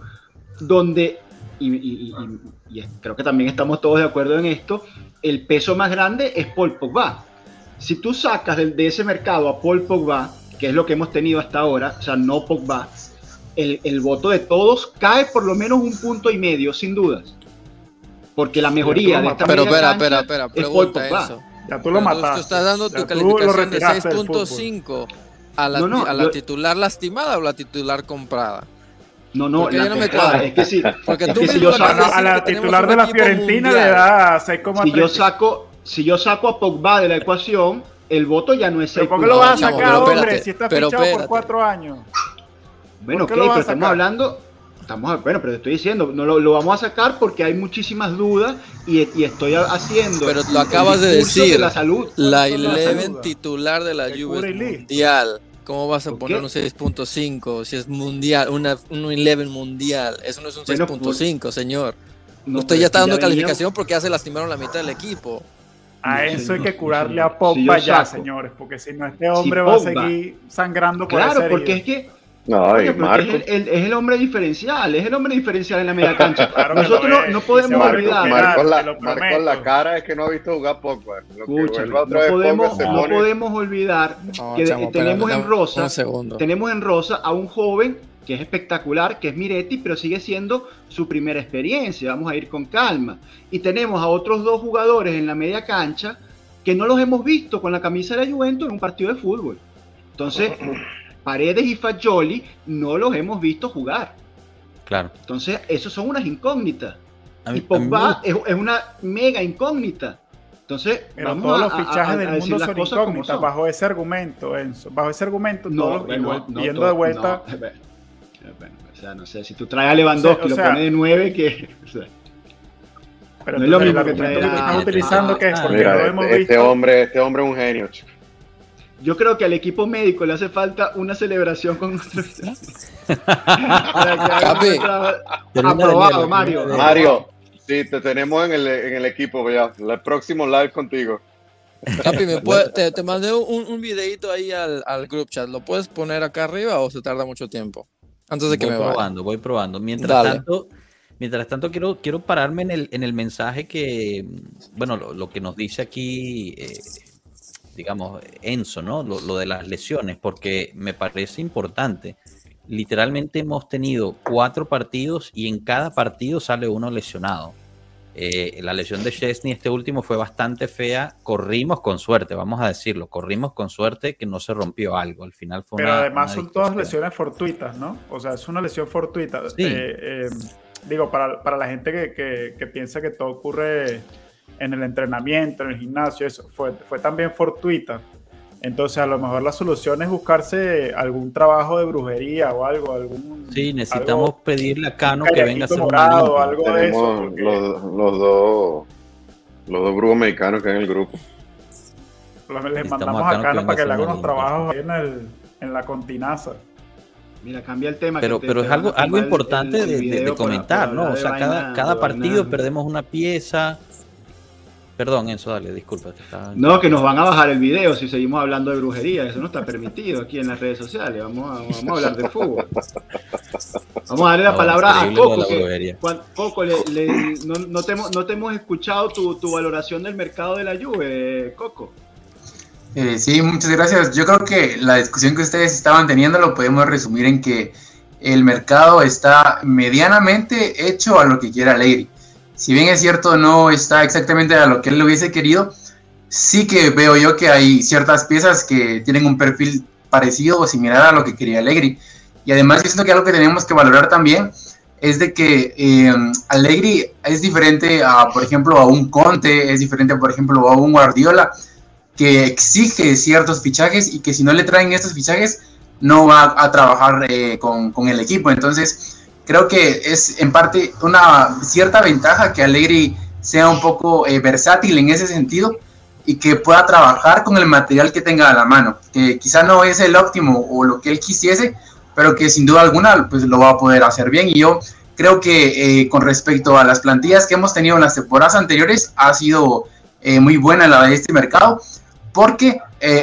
donde, y, creo que también estamos todos de acuerdo en esto, el peso más grande es Paul Pogba. Si tú sacas de, de ese mercado a Paul Pogba, que es lo que hemos tenido hasta ahora, o sea, no Pogba, el, el, voto de todos cae por lo menos un punto y medio, sin dudas. Porque la mejoría de esta Pero espera, espera, espera, pregunta eso. Ya tú lo mataste. Tú estás dando tu calificación de 6.5 a la, a la titular lastimada o la titular comprada. No, no, la no me cuadra. Es que sí. Porque es tú que si yo saco, a la titular de la Fiorentina le da 6,3. Si yo saco, si yo saco a Pogba de la ecuación, el voto ya no es 6. ¿Por qué lo vas a sacar, hombre? Si está fichado por cuatro años. Bueno, ok, pero estamos hablando estamos, bueno, pero te estoy diciendo, no lo, lo, vamos a sacar porque hay muchísimas dudas y, y estoy haciendo. Pero lo acabas de decir, de la salud. La Eleven titular de la Juve mundial. ¿Cómo vas a poner un 6.5 si es mundial, una, un 11 mundial? Eso no es un 6.5, señor. No, Usted ya está dando calificación porque ya se lastimaron la mitad del equipo. A eso hay que curarle a Pogba ya, señores, porque si no este hombre va a seguir sangrando por Claro, porque es que no, Marco. Es, el, es, el, hombre diferencial, es el hombre diferencial en la media cancha. Nosotros no, no, podemos olvidar. Marco, la, Marco la cara es que no ha visto jugar Pogba. Escucha, no, podemos, no podemos olvidar que tenemos en Rosa, tenemos en Rosa a un joven que es espectacular, que es Miretti, pero sigue siendo su primera experiencia. Vamos a ir con calma. Y tenemos a otros dos jugadores en la media cancha que no los hemos visto con la camisa de la Juventus en un partido de fútbol. Entonces, Paredes y Fagioli no los hemos visto jugar. Claro. Entonces, esos son unas incógnitas. y Pogba es, una mega incógnita. Entonces, Pero vamos todos los fichajes del mundo son incógnitas bajo ese argumento, Enzo. Bajo ese argumento, no, todos, viendo de vuelta. bueno, o sea, no sé, si tú traes a Lewandowski y lo pones de 9, que. pero no es lo mismo que traer a... que están utilizando que es porque Mira, no hemos este visto. Hombre, este hombre es un genio, chico. Yo creo que al equipo médico le hace falta una celebración con nuestro. aprobado, Mario. Mario, sí, te tenemos en el, en el equipo ya. El próximo live contigo. Capi, ¿me puede, te, te, mandé un, un videito ahí al, al, group chat. ¿Lo puedes poner acá arriba o se tarda mucho tiempo? Antes de que voy me probando, voy probando. Mientras tanto, mientras tanto quiero, quiero pararme en el, en el mensaje que, bueno, lo, lo que nos dice aquí eh, digamos, Enzo, ¿no? Lo, de las lesiones, porque me parece importante. Literalmente hemos tenido cuatro partidos y en cada partido sale uno lesionado. Eh, la lesión de Chesney, este último, fue bastante fea. Corrimos con suerte, vamos a decirlo. Corrimos con suerte que no se rompió algo. Al final fue Pero además son todas lesiones fortuitas, ¿no? O sea, es una lesión fortuita. Eh, eh, digo, para, para, la gente que, que, que piensa que todo ocurre en el entrenamiento, en el gimnasio, eso fue, fue también fortuita. Entonces, a lo mejor la solución es buscarse algún trabajo de brujería o algo. Algún, sí, necesitamos pedirle a Cano que venga a hacer un algo de eso. Los, los, dos, los dos brujos mexicanos que hay en el grupo. Les mandamos a Cano, para que le haga unos trabajos en, el, en la continaza. Mira, cambia el tema. Pero, pero es algo, algo importante de, comentar, ¿no? O sea, cada, cada partido perdemos una pieza Perdón, Enzo, dale, disculpa. No, que nos van a bajar el video si seguimos hablando de brujería. Eso no está permitido aquí en las redes sociales. Vamos a, vamos a hablar de fútbol. Vamos a darle la palabra a Coco. Que, Coco, le, no, no, te, no, te, hemos escuchado tu, tu, valoración del mercado de la Juve, Coco. Eh, sí, muchas gracias. Yo creo que la discusión que ustedes estaban teniendo lo podemos resumir en que el mercado está medianamente hecho a lo que quiera Alegri si bien es cierto no está exactamente a lo que él lo hubiese querido, sí que veo yo que hay ciertas piezas que tienen un perfil parecido o similar a lo que quería Allegri. Y además yo siento que algo que tenemos que valorar también es de que eh, Allegri es diferente a, por ejemplo, a un Conte, es diferente, por ejemplo, a un Guardiola, que exige ciertos fichajes y que si no le traen estos fichajes no va a trabajar eh, con, el equipo. Entonces, creo que es en parte una cierta ventaja que Allegri sea un poco eh, versátil en ese sentido y que pueda trabajar con el material que tenga a la mano, que quizá no es el óptimo o lo que él quisiese, pero que sin duda alguna pues lo va a poder hacer bien. Y yo creo que eh, con respecto a las plantillas que hemos tenido en las temporadas anteriores ha sido eh, muy buena la de este mercado porque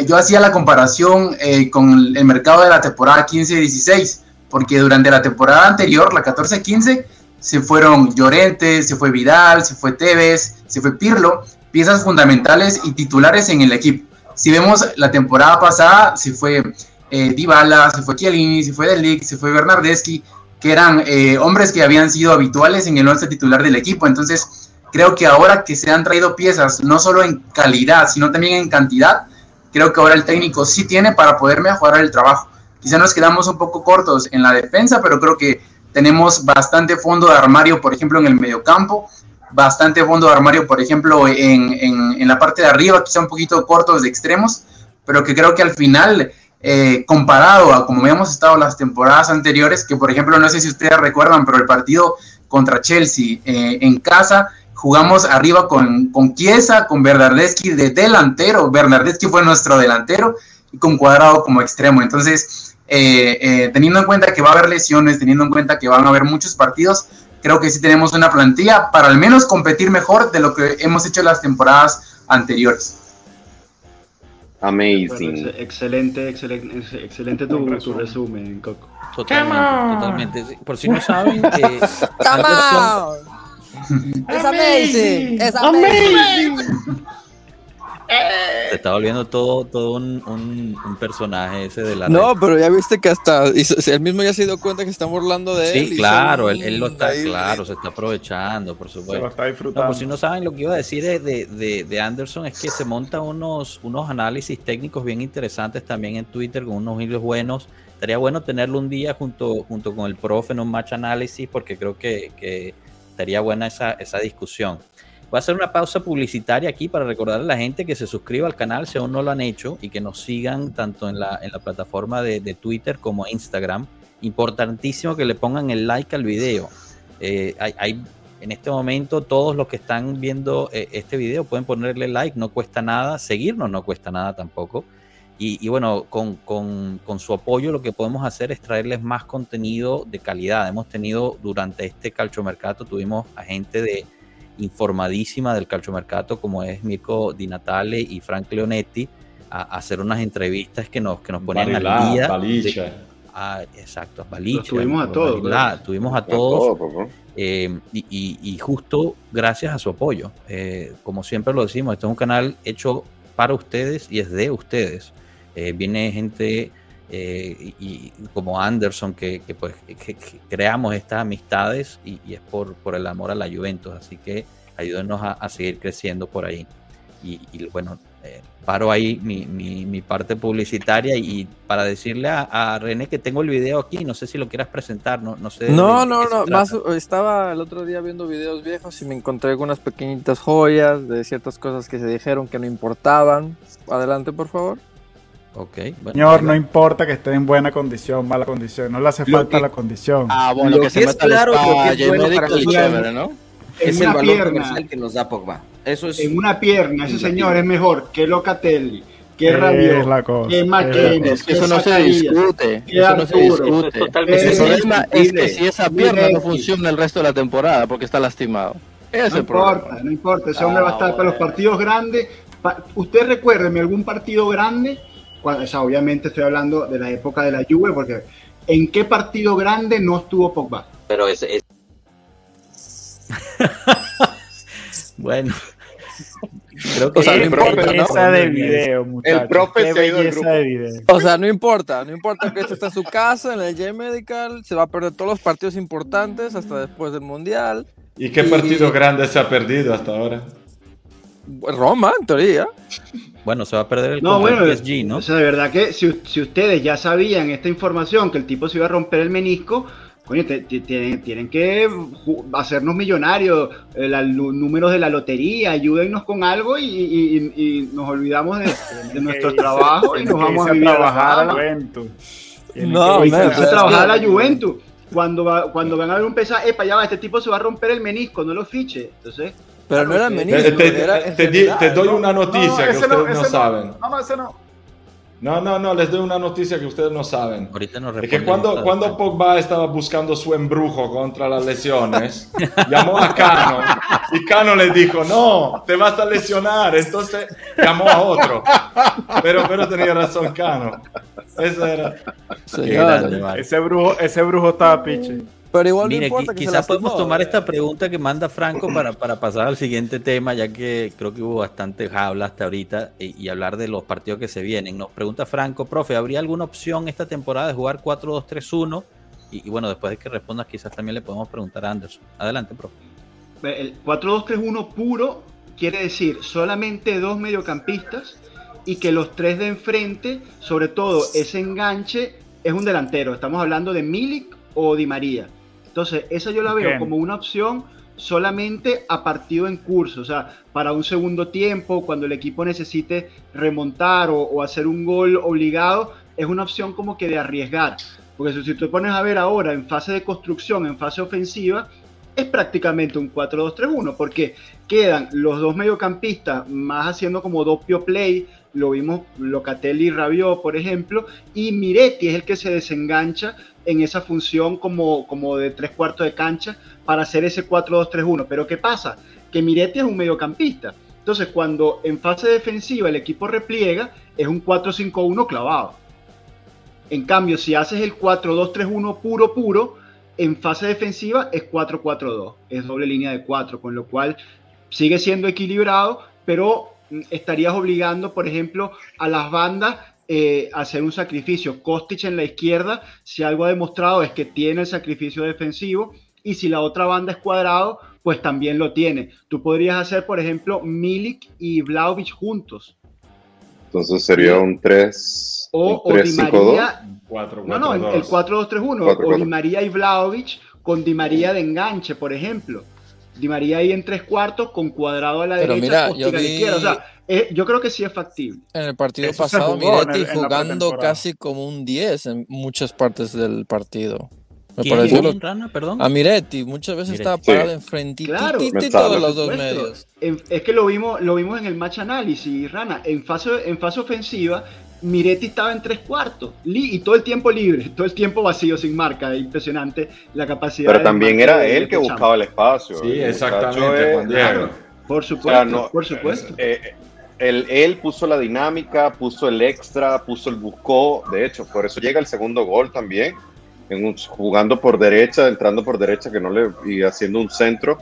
yo hacía la comparación con el mercado de la temporada 15-16 porque durante la temporada anterior, la 14-15, se fueron Llorente, se fue Vidal, se fue Tevez, se fue Pirlo, piezas fundamentales y titulares en el equipo. Si vemos la temporada pasada, se fue eh, Dybala, se fue Chiellini, se fue Delic, se fue Bernardeschi, que eran eh, hombres que habían sido habituales en el once titular del equipo. Entonces, creo que ahora que se han traído piezas, no solo en calidad, sino también en cantidad, creo que ahora el técnico sí tiene para poder mejorar el trabajo. Quizá nos quedamos un poco cortos en la defensa, pero creo que tenemos bastante fondo de armario, por ejemplo, en el mediocampo, bastante fondo de armario, por ejemplo, en, en, la parte de arriba, quizá un poquito cortos de extremos, pero que creo que al final, eh, comparado a como habíamos estado las temporadas anteriores, que por ejemplo, no sé si ustedes recuerdan, pero el partido contra Chelsea eh, en casa, jugamos arriba con, con Chiesa, con Bernardeschi de delantero, Bernardeschi fue nuestro delantero, y con Cuadrado como extremo. Entonces, eh, eh, teniendo en cuenta que va a haber lesiones, teniendo en cuenta que van a haber muchos partidos, creo que sí tenemos una plantilla para al menos competir mejor de lo que hemos hecho las temporadas anteriores. Amazing. excelente, excelente, excelente tu, resumen, Coco. Totalmente, totalmente. Por si no saben, eh, es amazing. Es amazing. Se está volviendo todo, todo un, un, personaje ese de la. No, pero ya viste que hasta él mismo ya se dio cuenta que está burlando de él. Sí, claro, él, lo está, claro, se está aprovechando, por supuesto. Se lo está disfrutando. por si no saben lo que iba a decir de, de, de, Anderson, es que se monta unos, unos análisis técnicos bien interesantes también en Twitter con unos hilos buenos. Estaría bueno tenerlo un día junto, junto con el profe en un match análisis, porque creo que, que estaría buena esa, esa discusión. Voy a hacer una pausa publicitaria aquí para recordar a la gente que se suscriba al canal si aún no lo han hecho y que nos sigan tanto en la, en la plataforma de, Twitter como Instagram. Importantísimo que le pongan el like al video. Eh, hay, en este momento todos los que están viendo eh, este video pueden ponerle like, no cuesta nada, seguirnos no cuesta nada tampoco. Y, bueno, con, con, con, su apoyo lo que podemos hacer es traerles más contenido de calidad. Hemos tenido durante este calchomercato, tuvimos a gente de, informadísima del calciomercato como es Mirko Di Natale y Frank Leonetti a, hacer unas entrevistas que nos, que nos ponían al día. Balicha. Ah, exacto, Balicha. tuvimos a todos. tuvimos a todos. Eh, y, justo gracias a su apoyo. Eh, como siempre lo decimos, este es un canal hecho para ustedes y es de ustedes. Eh, viene gente y, como Anderson que, pues creamos estas amistades y, es por, por el amor a la Juventus así que ayúdenos a, seguir creciendo por ahí. Y, bueno eh, paro ahí mi, mi, parte publicitaria y para decirle a, René que tengo el video aquí no sé si lo quieras presentar no no sé no no no más estaba el otro día viendo videos viejos y me encontré algunas pequeñitas joyas de ciertas cosas que se dijeron que no importaban. Adelante por favor Señor, no importa que esté en buena condición, mala condición, no le hace falta la condición. Ah, bueno, lo que, se es claro es chévere, ¿no? es el valor comercial que nos da Pogba. Eso es en una pierna, ese señor es mejor que Locatelli, que Rabiot, que McKennes, que Eso no se discute, eso no se discute. El problema es que si esa pierna no funciona el resto de la temporada porque está lastimado. no importa, no importa, ese hombre va a estar para los ah, partidos grandes. Usted recuérdeme algún partido grande obviamente estoy hablando de la época de la Juve, porque ¿en qué partido grande no estuvo Pogba? Pero ese... bueno. Creo que o sea, no importa, ¿no? de video, El profe se ha ido O sea, no importa, no importa que esto esté en su casa, en el J Medical, se va a perder todos los partidos importantes hasta después del Mundial. ¿Y qué partido grande se ha perdido hasta ahora? Roma, en teoría. Bueno, se va a perder el no, bueno, PSG, ¿no? O sea, de verdad que si, ustedes ya sabían esta información, que el tipo se iba a romper el menisco, coño, tienen, que hacernos millonarios, eh, los números de la lotería, ayúdennos con algo y, nos olvidamos de, nuestro trabajo y nos vamos a vivir a trabajar a la Juventus. No, a trabajar a la Juventus. cuando, va, cuando van a ver un pesaje, epa, ya va, este tipo se va a romper el menisco, no lo fiche. Entonces, pero no era menisco. Te, doy una noticia que ustedes no, saben. No, ese no. No, no, no, les doy una noticia que ustedes no saben. Ahorita no Es que cuando, cuando Pogba estaba buscando su embrujo contra las lesiones, llamó a Cano y Cano le dijo, no, te vas a lesionar. Entonces llamó a otro. Pero, pero tenía razón Cano. Eso era. ese, brujo, ese brujo estaba piche. Pero igual quizás podemos tomar esta pregunta que manda Franco para, para, pasar al siguiente tema, ya que creo que hubo bastante habla hasta ahorita y, hablar de los partidos que se vienen. Nos pregunta Franco, profe, ¿habría alguna opción esta temporada de jugar 4-2-3-1? Y, bueno, después de que respondas, quizás también le podemos preguntar a Anderson. Adelante, profe. El 4-2-3-1 puro quiere decir solamente dos mediocampistas y que los tres de enfrente, sobre todo ese enganche, es un delantero. Estamos hablando de Milik o Di María. Entonces, esa yo la veo como una opción solamente a partido en curso, o sea, para un segundo tiempo, cuando el equipo necesite remontar o, hacer un gol obligado, es una opción como que de arriesgar. Porque si tú te pones a ver ahora en fase de construcción, en fase ofensiva, es prácticamente un 4-2-3-1, porque quedan los dos mediocampistas más haciendo como doppio play, lo vimos Locatelli y Rabiot, por ejemplo, y Miretti es el que se desengancha en esa función como, como de tres cuartos de cancha para hacer ese 4-2-3-1. Pero ¿qué pasa? Que Miretti es un mediocampista. Entonces, cuando en fase defensiva el equipo repliega, es un 4-5-1 clavado. En cambio, si haces el 4-2-3-1 puro, puro, en fase defensiva es 4-4-2, es doble línea de 4, con lo cual sigue siendo equilibrado, pero estarías obligando, por ejemplo, a las bandas eh, a hacer un sacrificio. Kostic en la izquierda, si algo ha demostrado es que tiene el sacrificio defensivo, y si la otra banda es cuadrado, pues también lo tiene. Tú podrías hacer, por ejemplo, Milik y Vlaovic juntos. Entonces sería un 3 o, o Di María, no, no, el 4-2-3-1 o Di María y Vlaovic con Di María de enganche, por ejemplo. Di María ahí en tres cuartos con cuadrado a la Pero derecha, mira, yo, vi... izquierda. O sea, eh, yo creo que sí es factible. En el partido pasado, Miretti jugando casi como un 10 en muchas partes del partido. Me pareció lo... Rana, perdón? A Miretti, muchas veces estaba parado enfrente claro, todos los dos medios. es que lo vimos, lo vimos en el match análisis, Rana. En fase, en fase ofensiva, Miretti estaba en tres cuartos y todo el tiempo libre, todo el tiempo vacío, sin marca. Impresionante la capacidad. Pero también era él que buscaba el espacio. Sí, exactamente. por supuesto, por supuesto. Eh, él, él, puso la dinámica, puso el extra, puso el buscó. De hecho, por eso llega el segundo gol también. En jugando por derecha, entrando por derecha, que no le y haciendo un centro.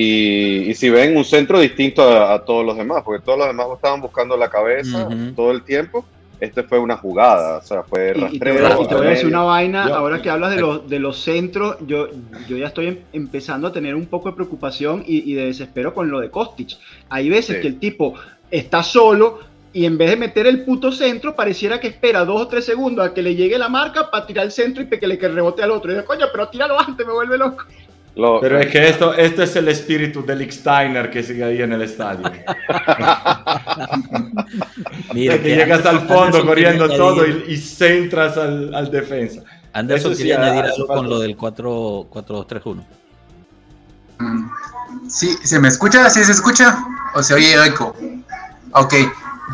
Y, si ven un centro distinto a, todos los demás, porque todos los demás estaban buscando la cabeza todo el tiempo. Este fue una jugada, o sea, fue rastreo. Y, te voy a decir una vaina, ahora que hablas de los, de los centros, yo, yo ya estoy em, empezando a tener un poco de preocupación y, de desespero con lo de Kostic. Hay veces que el tipo está solo y en vez de meter el puto centro, pareciera que espera dos o tres segundos a que le llegue la marca para tirar el centro y que le que rebote al otro. Y dice, coño, pero tíralo antes, me vuelve loco. Pero es que esto, esto es el espíritu del Steiner que sigue ahí en el estadio. Mira, que, llegas al fondo corriendo todo y, centras al, al defensa. Anderson Eso quería añadir algo con lo del 4-2-3-1. Sí, ¿se me escucha? ¿Sí se escucha? ¿O se oye eco? Ok,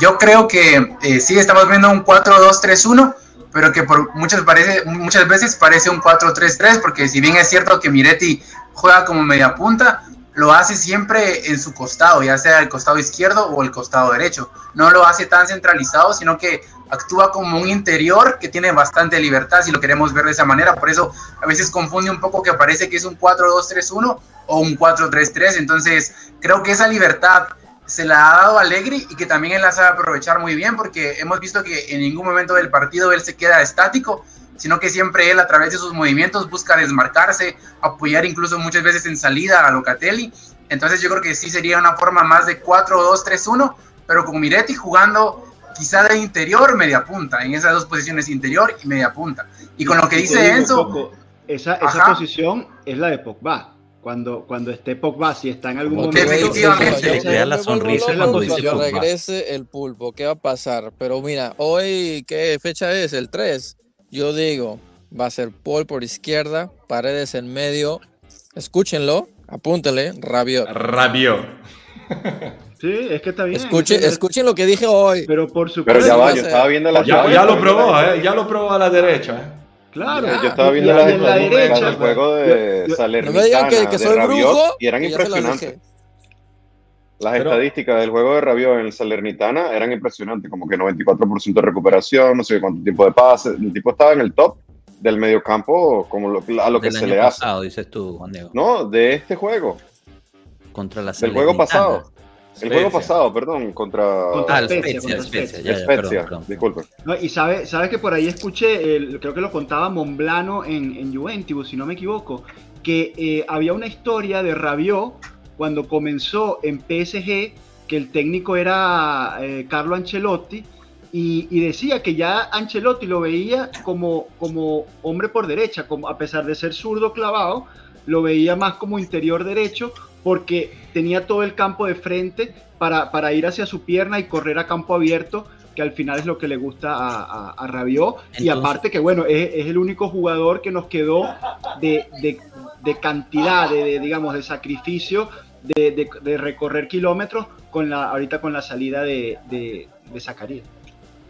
yo creo que eh, sí estamos viendo un 4-2-3-1, pero que por muchas, parece, muchas veces parece un 4-3-3, porque si bien es cierto que Miretti juega como media punta, lo hace siempre en su costado, ya sea el costado izquierdo o el costado derecho. No lo hace tan centralizado, sino que actúa como un interior que tiene bastante libertad, si lo queremos ver de esa manera. Por eso a veces confunde un poco que parece que es un 4-2-3-1 o un 4-3-3. Entonces creo que esa libertad se la ha dado a Allegri y que también él la sabe aprovechar muy bien porque hemos visto que en ningún momento del partido él se queda estático, sino que siempre él a través de sus movimientos busca desmarcarse, apoyar incluso muchas veces en salida a Locatelli. Entonces yo creo que sí sería una forma más de 4-2-3-1, pero con Miretti jugando quizá de interior, media punta, en esas dos posiciones, interior y media punta. Y con lo que dice Enzo... esa, esa posición es la de Pogba. Cuando, cuando esté Pogba, si está en algún momento... Definitivamente. la sonrisa cuando regrese el pulpo, ¿qué va a pasar? Pero mira, hoy, ¿qué fecha es? El 3. Yo digo, va a ser Paul por izquierda, Paredes en medio. Escúchenlo, apúntele, Rabiot. Rabiot. Sí, es que está bien. Escuchen, escuchen lo que dije hoy. Pero por supuesto. Pero ya va, yo estaba viendo la Ya, ya lo probó, ¿eh? Ya lo probó a la derecha, ¿eh? Claro. Yo estaba viendo las en la estadísticas derecha, del juego de yo- Salernitana, No me digan que, que de soy Rabiot, brujo. y eran que impresionantes. Las Pero- estadísticas del juego de Rabiot en el Salernitana eran impresionantes, como que 94% de recuperación, no sé cuánto tiempo de pase. El tipo estaba en el top del mediocampo como lo, a lo que se le hace. pasado, dices tú, Juan Diego. No, de este juego, Contra la del juego pasado. El juego pasado, perdón, contra Contra Ah, el Spezia, Spezia, contra Spezia, Spezia. ya, ya, perdón, Spezia, perdón. disculpe. No, y sabe, sabes que por ahí escuché, el- creo que lo contaba Monblano en, en Juventus, si no me equivoco, que eh, había una historia de Rabiot cuando comenzó en PSG, que el técnico era eh, Carlo Ancelotti, y, y decía que ya Ancelotti lo veía como, como hombre por derecha, como, a pesar de ser zurdo clavado, lo veía más como interior derecho, porque tenía todo el campo de frente para, para ir hacia su pierna y correr a campo abierto, que al final es lo que le gusta a, a, a Rabiot. y aparte que, bueno, es, es el único jugador que nos quedó de, de- de cantidad, de, de, digamos, de sacrificio, de, recorrer kilómetros con la, ahorita con la salida de, de, de Zacarías.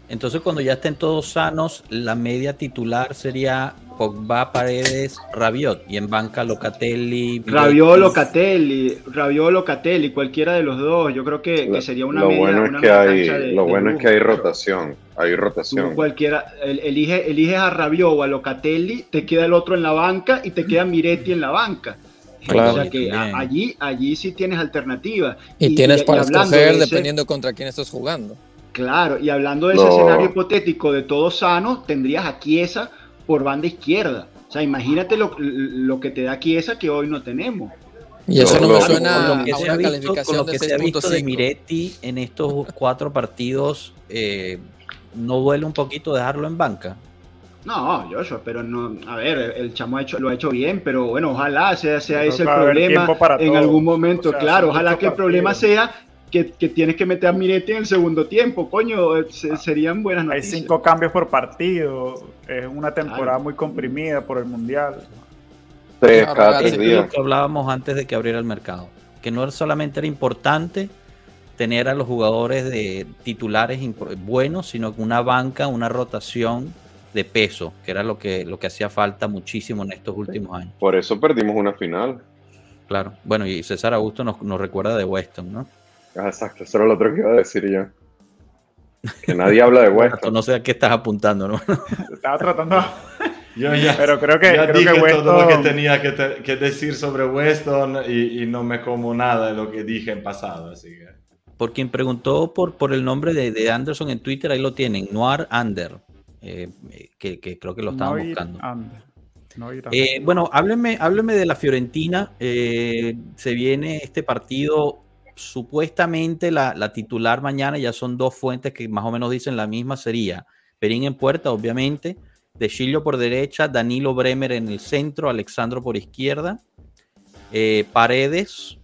Entonces, cuando ya estén todos sanos, la media titular sería Pogba, Paredes, Rabiot. Y en banca Locatelli. Rabiot. Locatelli, Rabiot, Locatelli, cualquiera de los dos. Yo creo que, que sería una lo media, bueno una es que hay, de- lo de bueno es que hay rotación, hay Tú rotación. cualquiera, el- elige, eliges a Rabiot o a Locatelli, te queda el otro en la banca y te queda Miretti en la banca. Claro. O sea que a- allí, allí sí tienes alternativa. Y, tienes para hablando escoger de ese- dependiendo contra quién estás jugando. Claro, y hablando de ese No. escenario hipotético de todo sano, tendrías a Chiesa por banda izquierda. O sea, imagínate lo, lo que te da Chiesa que hoy no tenemos. Y eso no, No, me suena con a lo que se una ha visto, con calificación lo de que se ha visto de 6.5. Miretti en estos cuatro partidos, eh, ¿no duele un poquito dejarlo en banca? No, Joshua, pero no, a ver, el chamo ha hecho, lo ha hecho bien, pero bueno, ojalá sea, sea ese el a problema en todo. algún momento, O sea, claro, ojalá que el problema sea que, que tienes que meter a Miretti en el segundo tiempo, coño, se- serían buenas Hay noticias. cinco cambios por partido. Es una temporada Claro. muy comprimida por el mundial. Tres cada tres Eso es días. lo que hablábamos antes de que abriera el mercado. Que no solamente era importante tener a los jugadores de titulares buenos, sino que una banca, una rotación de peso, que era lo que, lo que hacía falta muchísimo en estos últimos años. Por eso perdimos una final. Claro. Bueno, y César Augusto nos, nos recuerda de Weston, ¿no? Ah, exacto, eso era lo otro que iba a decir yo. Que nadie habla de Weston. No sé a qué estás apuntando, ¿no? Estaba tratando. Yo ya, Pero creo que, ya creo dije que todo lo que tenía que, te- que decir sobre Weston y, y no me como nada de lo que dije en pasado, así que... Por quien preguntó por, por el nombre de, de Anderson en Twitter, ahí lo tienen, Noir Ander, eh, que, que creo que lo estaban Noir buscando. Ander. Noir Ander. Eh, bueno, hábleme, hábleme de la Fiorentina. eh, se viene este partido, supuestamente la, la titular mañana, ya son dos fuentes que más o menos dicen la misma, sería Perín en puerta, obviamente, De Chillo por derecha, Danilo Bremer en el centro, Alexandro por izquierda, eh, Paredes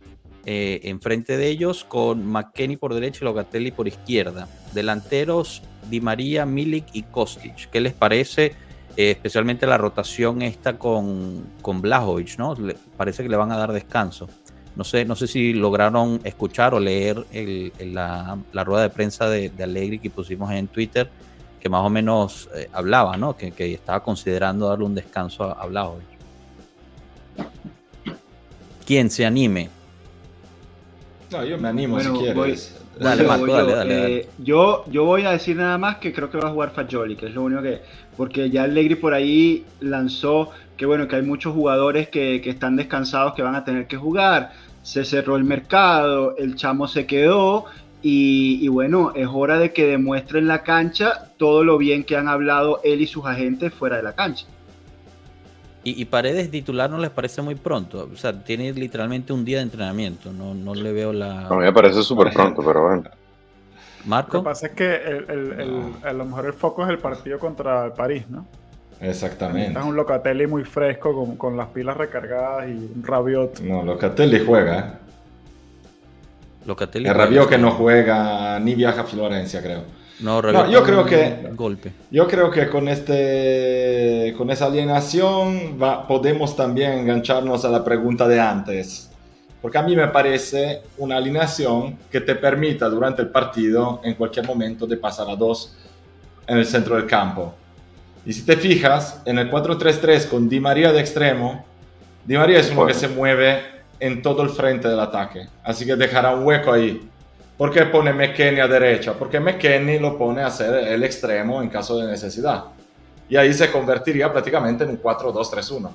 eh, enfrente de ellos, con McKenny por derecha y Locatelli por izquierda. Delanteros, Di María, Milik y Kostic. ¿Qué les parece? Eh, especialmente la rotación esta con, con Blajovic, ¿no? Le- parece que le van a dar descanso. No sé, no sé si lograron escuchar o leer el- el- la, la rueda de prensa de, de Allegri que pusimos en Twitter, que más o menos eh, hablaba, ¿no? Que, que estaba considerando darle un descanso a, a Blajovic. Quien se anime. No, yo me animo Bueno, si quieres. voy- Dale, Yo Marco, voy dale, yo. dale, dale. Eh, yo, yo voy a decir nada más que creo que va a jugar Fagioli, que es lo único que. Porque ya Allegri por ahí lanzó que bueno, que hay muchos jugadores que, que están descansados que van a tener que jugar. Se cerró el mercado, el chamo se quedó. Y, y bueno, es hora de que demuestre en la cancha todo lo bien que han hablado él y sus agentes fuera de la cancha. Y, y Paredes titular no les parece muy pronto. O sea, tiene literalmente un día de entrenamiento. No, no le veo la. A mí me parece súper pronto, pero bueno. Lo que Marco. pasa es que el- el- el- a lo mejor el foco es el partido contra el París, ¿no? Exactamente. Es un Locatelli muy fresco, con, con las pilas recargadas y un Rabiot. No, Locatelli juega, ¿eh? Locatelli. El Rabiot que no juega ni viaja a Florencia, creo. No, yo creo que golpe. Yo creo que con este con esa alienación podemos también engancharnos a la pregunta de antes. Porque a mí me parece una alineación que te permita durante el partido en cualquier momento de pasar a dos en el centro del campo. Y si te fijas, en el 4-3-3 con Di María de extremo, Di María es uno que se mueve en todo el frente del ataque. Así que dejará un hueco ahí. ¿Por qué pone McKenny a derecha? Porque McKenny lo pone a ser el extremo en caso de necesidad. Y ahí se convertiría prácticamente en un 4-2-3-1.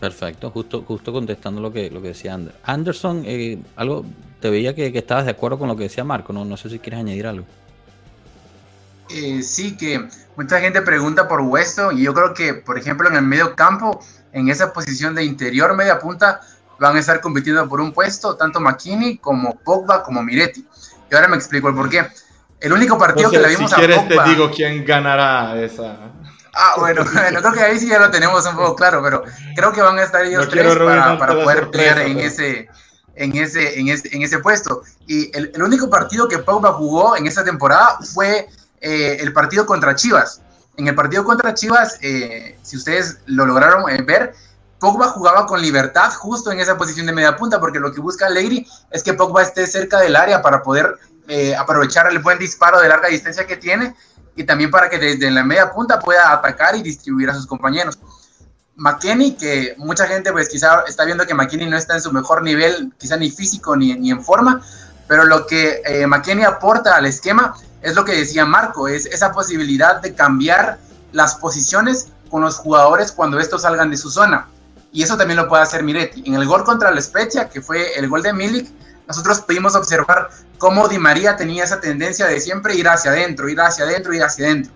Perfecto, justo, justo contestando lo que, lo que decía Anderson. Anderson, eh, algo, te veía que, estabas de acuerdo con lo que decía Marco, no, no sé si quieres añadir algo. Eh, sí, que mucha gente pregunta por Hueso y yo creo que, por ejemplo, en el medio campo, en esa posición de interior media punta, van a estar compitiendo por un puesto tanto McKinney como Pogba como Miretti. Y ahora me explico el por qué. El único partido que le vimos si quieres te digo quién ganará esa. Ah, bueno, bueno, creo que ahí sí ya lo tenemos un poco claro, pero creo que van a estar ellos tres para, poder pelear en ese, en, ese, en, ese, en ese puesto. Y el, el único partido que Pogba jugó en esa temporada fue eh, el partido contra Chivas. En el partido contra Chivas, eh, si ustedes lo lograron eh, ver, Pogba jugaba con libertad justo en esa posición de media punta, porque lo que busca Allegri es que Pogba esté cerca del área para poder aprovechar el buen disparo de larga distancia que tiene y también para que desde la media punta pueda atacar y distribuir a sus compañeros. McKenny, que mucha gente pues quizá está viendo que McKenny no está en su mejor nivel, quizá ni físico ni, ni en forma, pero lo que eh, aporta al esquema es lo que decía Marco, es esa posibilidad de cambiar las posiciones con los jugadores cuando estos salgan de su zona. Y eso también lo puede hacer Miretti. En el gol contra la Spezia, que fue el gol de Milik, nosotros pudimos observar cómo Di María tenía esa tendencia de siempre ir hacia adentro, ir hacia adentro, ir hacia adentro.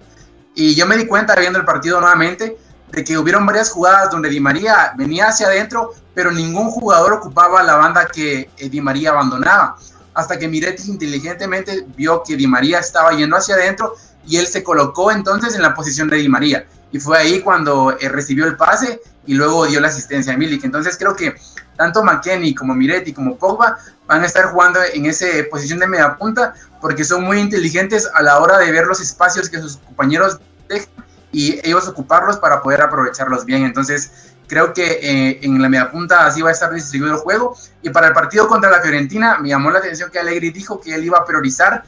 Y yo me di cuenta viendo el partido nuevamente de que hubieron varias jugadas donde Di María venía hacia adentro, pero ningún jugador ocupaba la banda que eh, Di María abandonaba. Hasta que Miretti inteligentemente vio que Di María estaba yendo hacia adentro y él se colocó entonces en la posición de Di María. Y fue ahí cuando eh, recibió el pase y luego dio la asistencia a Milik. Entonces creo que tanto McKenny como Miretti como Pogba van a estar jugando en esa posición de media punta porque son muy inteligentes a la hora de ver los espacios que sus compañeros dejan y ellos ocuparlos para poder aprovecharlos bien. Entonces, creo que eh, en la media punta así va a estar distribuido el juego. Y para el partido contra la Fiorentina, me llamó la atención que Allegri dijo que él iba a priorizar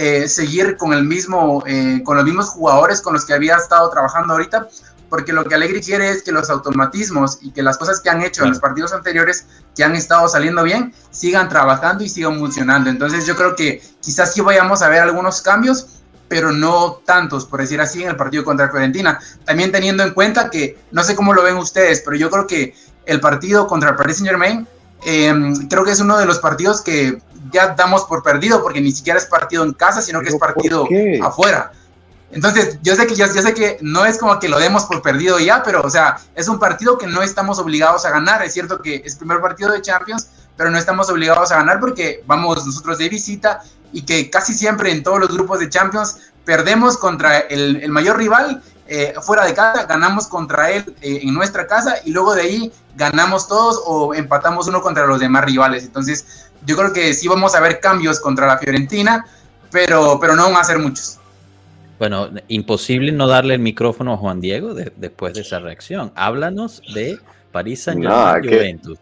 eh, seguir con el mismo, eh, con los mismos jugadores con los que había estado trabajando ahorita, porque lo que Allegri quiere es que los automatismos y que las cosas que han hecho en los partidos anteriores, que han estado saliendo bien, sigan trabajando y sigan funcionando. Entonces yo creo que quizás sí vayamos a ver algunos cambios, pero no tantos, por decir así, en el partido contra Fiorentina. También teniendo en cuenta que, no sé cómo lo ven ustedes, pero yo creo que el partido contra el Paris Saint Germain, eh, creo que es uno de los partidos que ya damos por perdido, porque ni siquiera es partido en casa, sino que es partido afuera. Entonces, yo sé que yo, sé que no es como que lo demos por perdido ya, pero o sea, es un partido que no estamos obligados a ganar. Es cierto que es el primer partido de Champions, pero no estamos obligados a ganar porque vamos nosotros de visita y que casi siempre en todos los grupos de Champions perdemos contra el, mayor rival eh, fuera de casa, ganamos contra él eh, en nuestra casa y luego de ahí ganamos todos o empatamos uno contra los demás rivales. Entonces, yo creo que sí vamos a ver cambios contra la Fiorentina, pero, pero no van a ser muchos. Bueno, imposible no darle el micrófono a Juan Diego después de esa reacción. Háblanos de París Saint Germain Juventus.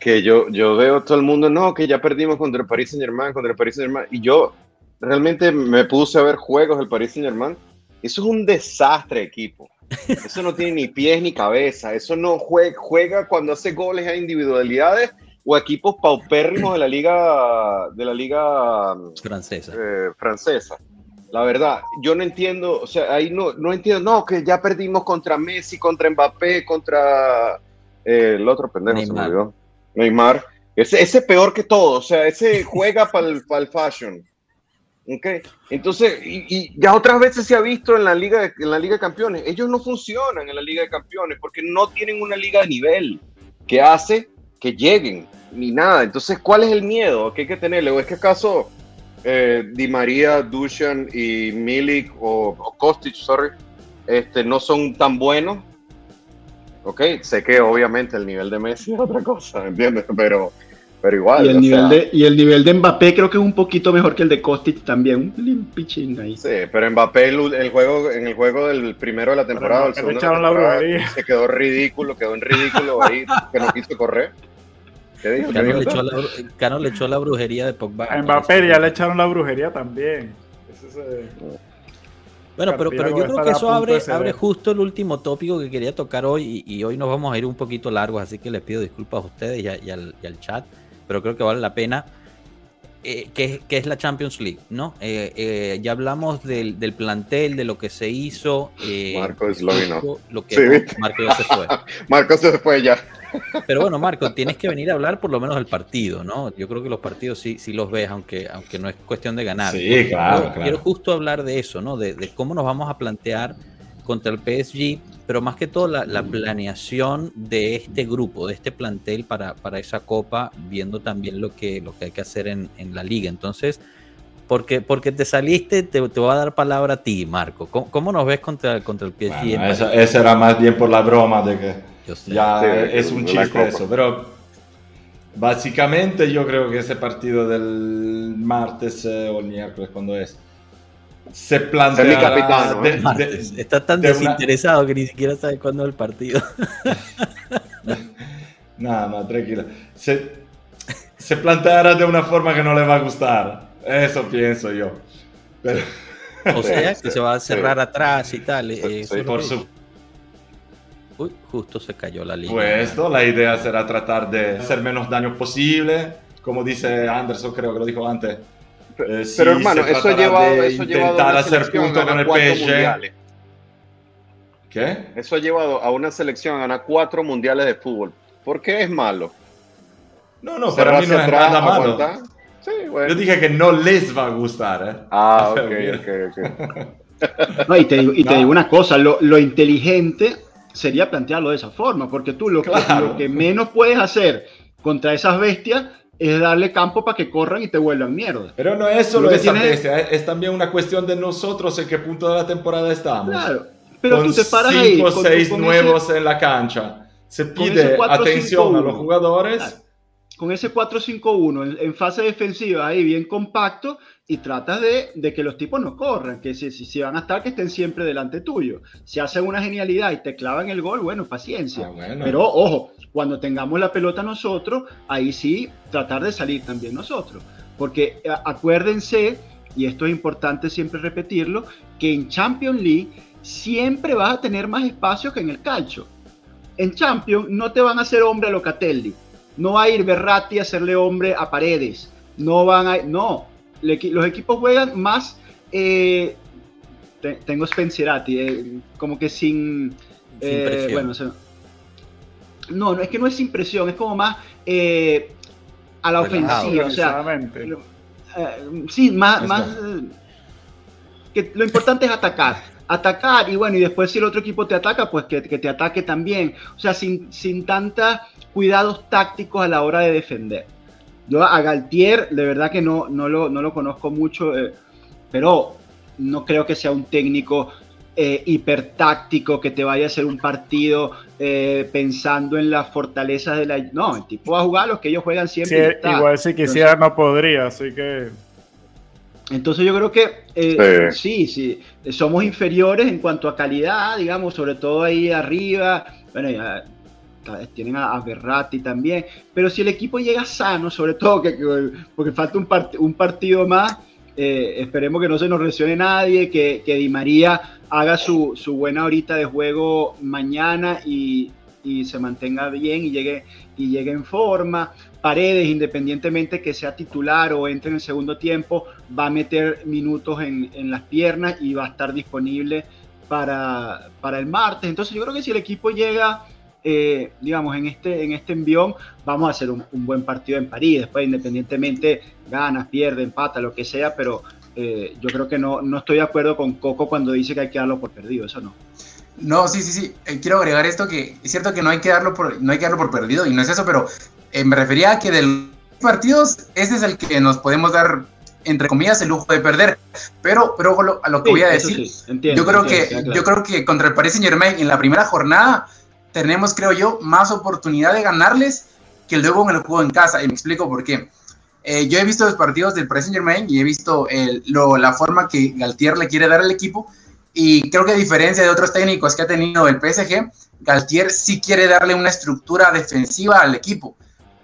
Que, yo, yo veo todo el mundo, no, que ya perdimos contra el París Saint Germain, contra el París Saint Germain. Y yo realmente me puse a ver juegos del París Saint Germain. Eso es un desastre, equipo. Eso no tiene ni pies ni cabeza. Eso no juega, juega cuando hace goles a individualidades o equipos paupérrimos de la liga de la liga francesa. Eh, francesa. La verdad, yo no entiendo, o sea, ahí no, no entiendo, no, que ya perdimos contra Messi, contra Mbappé, contra eh, el otro pendejo, Neymar. se me olvidó. Neymar. Ese, ese peor que todo, o sea, ese juega para el, el fashion. Okay. Entonces, y, ya otras veces se ha visto en la, liga en la Liga de Campeones, ellos no funcionan en la Liga de Campeones porque no tienen una liga de nivel que hace que lleguen, ni nada. Entonces, ¿cuál es el miedo que hay que tenerle? ¿O es que acaso eh, Di María, Dushan y Milik o, Kostic, sorry, este, no son tan buenos? Ok, sé que obviamente el nivel de Messi es otra cosa, ¿entiendes? Pero, Pero igual. Y el, nivel de, y el nivel de Mbappé creo que es un poquito mejor que el de Kostic también. Un pichín ahí. Sí, pero Mbappé el, juego, en el juego del primero de la temporada, el segundo la se quedó ridículo, quedó en ridículo ahí, que no quiso correr. ¿Qué dijo? Cano, le echó la, Cano le echó la brujería de Pogba. A Mbappé ya le echaron la brujería también. Bueno, pero, pero yo creo que eso abre, abre justo el último tópico que quería tocar hoy y, hoy nos vamos a ir un poquito largos, así que les pido disculpas a ustedes y, al, y al chat pero creo que vale la pena. Eh, que, es la Champions League, ¿no? Eh, eh, ya hablamos del, plantel, de lo que se hizo. Marco es lo, que Marco ya se fue. Marco se fue ya. Pero bueno, Marco, tienes que venir a hablar por lo menos del partido, ¿no? Yo creo que los partidos sí, sí los ves, aunque, aunque no es cuestión de ganar. Sí, claro, claro. Quiero justo hablar de eso, ¿no? De, de cómo nos vamos a plantear contra el PSG pero más que todo la, planeación de este grupo, de este plantel para, para, esa copa, viendo también lo que, lo que hay que hacer en, en la liga. Entonces, porque, porque te saliste, te, te, voy a dar palabra a ti, Marco. ¿Cómo, nos ves contra, contra el PSG? eso, era más bien por la broma de que ya es un chiste eso, pero básicamente yo creo que ese partido del martes eh, o el miércoles, cuando es, se plantea. Está tan desinteresado que ni siquiera sabe cuándo es el partido. Nada, no, tranquilo. Se, se planteará de una forma que no le va a gustar. Eso pienso yo. o sea, que se va a cerrar atrás y tal. Eh, por su... Uy, justo se cayó la línea. Pues la idea será tratar de hacer menos daño posible. Como dice Anderson, creo que lo dijo antes eh, pero hermano, eso ha llevado, eso intentar hacer punto con el PSG. ¿Qué? Eso ha llevado a una selección a ganar cuatro mundiales de fútbol. ¿Por qué es malo? No, no, para mí no es nada malo. Sí, bueno. Yo dije que no les va a gustar. ¿eh? Ah, ok, ok, ok. no, y te, y te digo una cosa, lo, lo, inteligente sería plantearlo de esa forma, porque tú lo, lo que menos puedes hacer contra esas bestias es darle campo para que corran y te vuelvan mierda. Pero no es solo esa es también una cuestión de nosotros en qué punto de la temporada estamos. Claro, pero con tú te paras cinco o seis nuevos en la cancha. Se pide atención a los jugadores. Con ese 4-5-1 en, fase defensiva ahí bien compacto y tratas de, de, que los tipos no corran, que si, si, van a estar que estén siempre delante tuyo. Si hacen una genialidad y te clavan el gol, bueno, paciencia. Ah, pero ojo, cuando tengamos la pelota nosotros, ahí sí tratar de salir también nosotros. Porque eh, acuérdense, y esto es importante siempre repetirlo, que en Champions League siempre vas a tener más espacio que en el calcio. En Champions no te van a hacer hombre a Locatelli, no va a ir Berratti a hacerle hombre a Paredes, no van a... No, los equipos juegan más... Eh, tengo Spencerati, eh, como que sin... bueno, no, no, es que no es impresión, es como más eh, a la ofensiva. O sea, eh, sí, más, más. eh, que lo importante es atacar. Atacar y bueno, y después si el otro equipo te ataca, pues que, te ataque también. O sea, sin, sin tantos cuidados tácticos a la hora de defender. Yo a Galtier, de verdad que no, no, lo, no lo conozco mucho, pero no creo que sea un técnico eh, hipertáctico que te vaya a hacer un partido eh, pensando en las fortalezas de la... No, el tipo va a jugar los que ellos juegan siempre. igual si quisiera no podría, así que... Entonces yo creo que eh, sí. sí, somos inferiores en cuanto a calidad, digamos, sobre todo ahí arriba. Bueno, ya, tienen a, Berratti también, pero si el equipo llega sano, sobre todo que, porque falta un, un partido más, esperemos que no se nos lesione nadie, que, que Di María haga su, buena horita de juego mañana y, se mantenga bien y llegue, y llegue en forma. Paredes, independientemente que sea titular o entre en el segundo tiempo, va a meter minutos en, las piernas y va a estar disponible para, para, el martes. Entonces yo creo que si el equipo llega, eh, digamos, en este, en este envión, vamos a hacer un, un, buen partido en París. Después, independientemente, gana, pierde, empata, lo que sea, pero eh, yo creo que no, no estoy de acuerdo con Coco cuando dice que hay que darlo por perdido, eso no. No, sí, sí, sí. Eh, quiero agregar esto que es cierto que no hay que darlo por, no hay que darlo por perdido, y no es eso, pero eh, me refería a que de los partidos, ese es el que nos podemos dar, entre comillas, el lujo de perder. Pero, pero a lo que voy a decir, yo creo que, yo creo que contra el Paris Saint Germain en la primera jornada tenemos, creo yo, más oportunidad de ganarles que luego en el juego en casa. Y me explico por qué. Eh, yo he visto los partidos del Paris Saint Germain y he visto la forma que Galtier le quiere dar al equipo. Y creo que a diferencia de otros técnicos que ha tenido el PSG, Galtier sí quiere darle una estructura defensiva al equipo.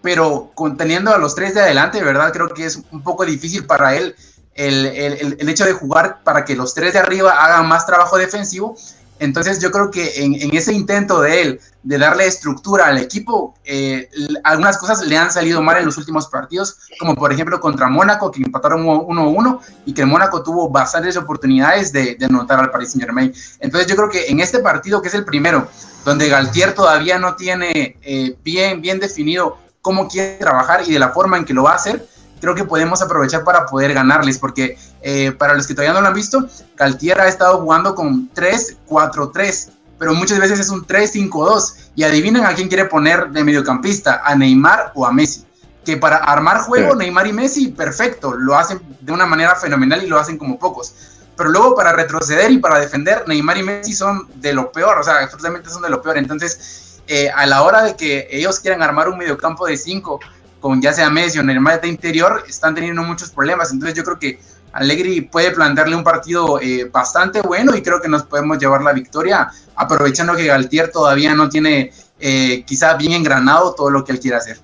Pero conteniendo a los tres de adelante, ¿verdad? Creo que es un poco difícil para él el, el, hecho de jugar para que los tres de arriba hagan más trabajo defensivo entonces yo creo que en, ese intento de él de darle estructura al equipo, eh, algunas cosas le han salido mal en los últimos partidos, como por ejemplo contra Mónaco, que empataron 1-1 y que Mónaco tuvo bastantes oportunidades de, anotar al Paris Saint Germain. Entonces yo creo que en este partido, que es el primero, donde Galtier todavía no tiene eh, bien, bien definido cómo quiere trabajar y de la forma en que lo va a hacer, creo que podemos aprovechar para poder ganarles, porque eh, para los que todavía no lo han visto, Galtier ha estado jugando con 3-4-3, pero muchas veces es un 3-5-2, y adivinen a quién quiere poner de mediocampista, a Neymar o a Messi. Que para armar juego, Neymar y Messi, perfecto, lo hacen de una manera fenomenal y lo hacen como pocos. Pero luego para retroceder y para defender, Neymar y Messi son de lo peor, o sea, absolutamente son de lo peor. Entonces, eh, a la hora de que ellos quieran armar un mediocampo de 5 con ya sea Messi o Neymar de interior, están teniendo muchos problemas. Entonces yo creo que Allegri puede plantearle un partido eh, bastante bueno y creo que nos podemos llevar la victoria, aprovechando que Galtier todavía no tiene eh, quizá bien engranado todo lo que él quiere hacer.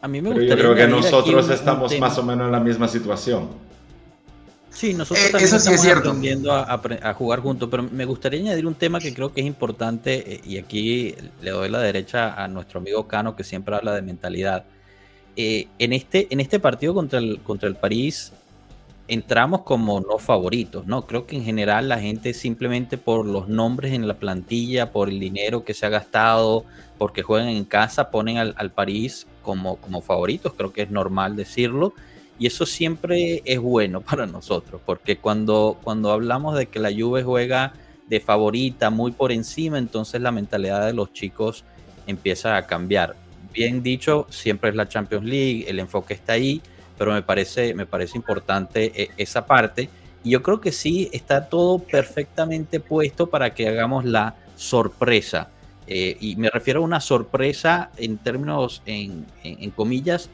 A, mí me yo creo que nosotros estamos más o menos en la misma situación. Sí, nosotros eh, también estamos aprendiendo a, jugar juntos, pero me gustaría añadir un tema que creo que es importante y aquí le doy la derecha a nuestro amigo Cano que siempre habla de mentalidad. Eh, en, este, en este partido contra el, contra el París entramos como no favoritos, ¿no? Creo que en general la gente simplemente por los nombres en la plantilla, por el dinero que se ha gastado, porque juegan en casa, ponen al, París como, como favoritos, creo que es normal decirlo. Y eso siempre es bueno para nosotros, porque cuando, cuando hablamos de que la Juve juega de favorita, muy por encima, entonces la mentalidad de los chicos empieza a cambiar bien dicho, siempre es la Champions League, el enfoque está ahí, pero me parece, me parece importante eh, esa parte. Y yo creo que sí está todo perfectamente puesto para que hagamos la sorpresa. Eh, y me refiero a una sorpresa en términos, en, comillas,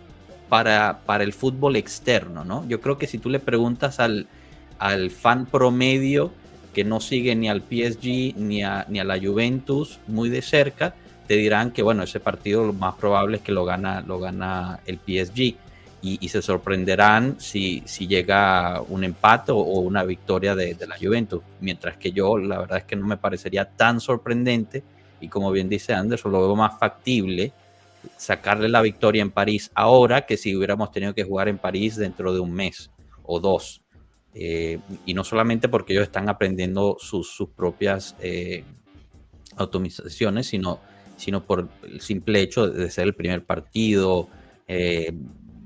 para, para, el fútbol externo, ¿no? Yo creo que si tú le preguntas al, al fan promedio que no sigue ni al PSG ni a, ni a la Juventus muy de cerca, te dirán que bueno, ese partido lo más probable es que lo gana, lo gana el PSG y, se sorprenderán si, si llega un empate o, una victoria de, la Juventus, mientras que yo la verdad es que no me parecería tan sorprendente. Y como bien dice Anderson, lo veo más factible sacarle la victoria en París ahora que si hubiéramos tenido que jugar en París dentro de un mes o dos. Eh, y no solamente porque ellos están aprendiendo sus, sus propias eh, automatizaciones, sino sino por el simple hecho de ser el primer partido, eh,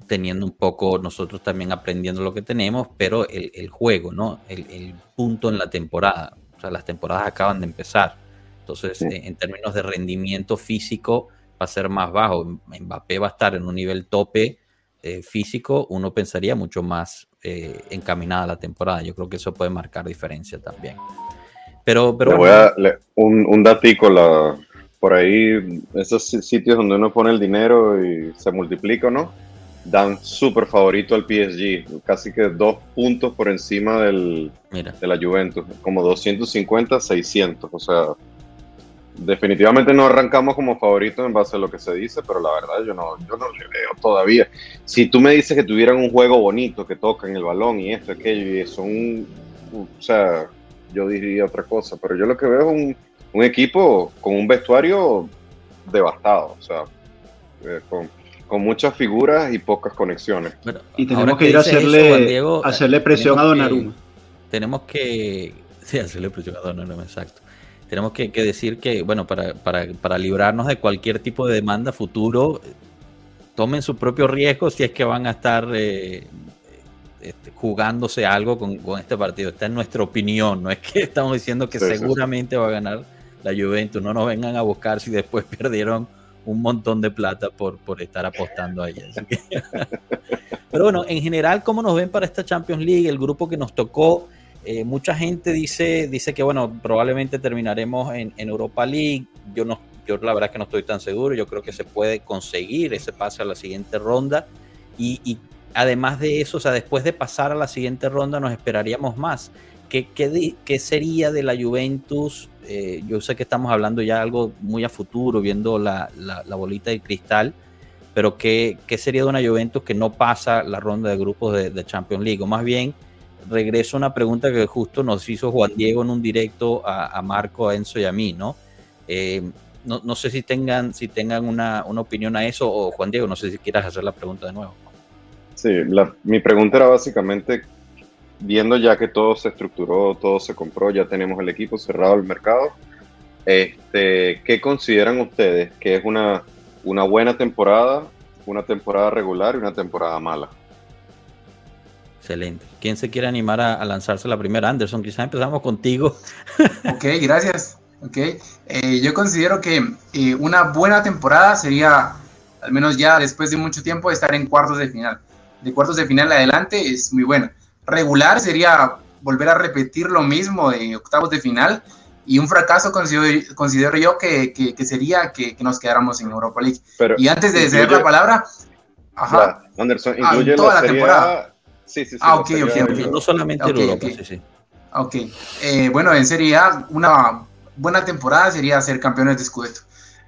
teniendo un poco nosotros también aprendiendo lo que tenemos, pero el, juego, ¿no? El, punto en la temporada. O sea, las temporadas acaban de empezar. Entonces, en términos de rendimiento físico, va a ser más bajo. Mbappé va a estar en un nivel tope eh, físico, uno pensaría mucho más eh, encaminada la temporada. Yo creo que eso puede marcar diferencia también. Pero, pero voy a, un, un datico, la, por ahí, esos sitios donde uno pone el dinero y se multiplica, ¿no? Dan súper favorito al PSG, casi que dos puntos por encima del, de la Juventus, como 250, 600, o sea, definitivamente no arrancamos como favoritos en base a lo que se dice, pero la verdad yo no, yo no le veo todavía. Si tú me dices que tuvieran un juego bonito, que tocan el balón y esto, aquello, y son, o sea, yo diría otra cosa, pero yo lo que veo es un un equipo con un vestuario devastado, o sea, eh, con, muchas figuras y pocas conexiones. y tenemos que ir a hacerle, hacerle presión a Donnarumma. Tenemos que, sí, hacerle presión a Donnarumma, exacto. Tenemos que, decir que, bueno, para, para, librarnos de cualquier tipo de demanda futuro, tomen su propio riesgo si es que van a estar eh, este, jugándose algo con, este partido. Esta es nuestra opinión, no es que estamos diciendo que seguramente va a ganar la Juventus, no nos vengan a buscar si después perdieron un montón de plata por, por estar apostando ahí. Pero bueno, en general, ¿cómo nos ven para esta Champions League? El grupo que nos tocó, eh, mucha gente dice, dice que bueno, probablemente terminaremos en, Europa League. Yo no, yo la verdad que no estoy tan seguro. Yo creo que se puede conseguir ese pase a la siguiente ronda. Y, además de eso, o sea, después de pasar a la siguiente ronda, nos esperaríamos más. ¿Qué, qué, sería de la Juventus? Eh, yo sé que estamos hablando ya algo muy a futuro, viendo la, la, bolita de cristal, pero ¿qué, ¿qué, sería de una Juventus que no pasa la ronda de grupos de, de Champions League? O más bien, regreso a una pregunta que justo nos hizo Juan Diego en un directo a, Marco, a Enzo y a mí, ¿no? Eh, no, no, sé si tengan, si tengan una, una, opinión a eso, o Juan Diego, no sé si quieras hacer la pregunta de nuevo. Sí, mi pregunta era básicamente, viendo ya que todo se estructuró, todo se compró, ya tenemos el equipo cerrado el mercado, este, ¿qué consideran ustedes que es una, una buena temporada, una temporada regular y una temporada mala? Excelente. ¿Quién se quiere animar a, lanzarse la primera? Anderson, quizás empezamos contigo. Ok, gracias. Okay. Eh, yo considero que eh, una buena temporada sería, al menos ya después de mucho tiempo, estar en cuartos de final. De cuartos de final adelante es muy buena. Regular sería volver a repetir lo mismo de octavos de final. Y un fracaso considero, considero yo que, que, sería que, nos quedáramos en Europa League. y antes de ceder la palabra, ajá, Anderson, ah, incluye toda la, temporada Sí, sí, sí. Ah, ok, ok, No solamente en Europa, sí, sí. Ok. Eh, bueno, en Serie A, una buena temporada sería ser campeones de Scudetto.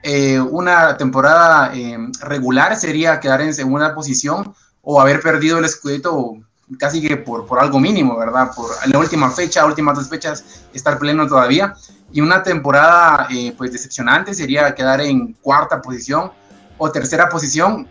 Eh, una temporada eh, regular sería quedar en segunda posición o haber perdido el Scudetto casi que por, por algo mínimo, ¿verdad? Por la última fecha, últimas dos fechas, estar pleno todavía. Y una temporada, pues, decepcionante sería quedar en cuarta posición o tercera posición,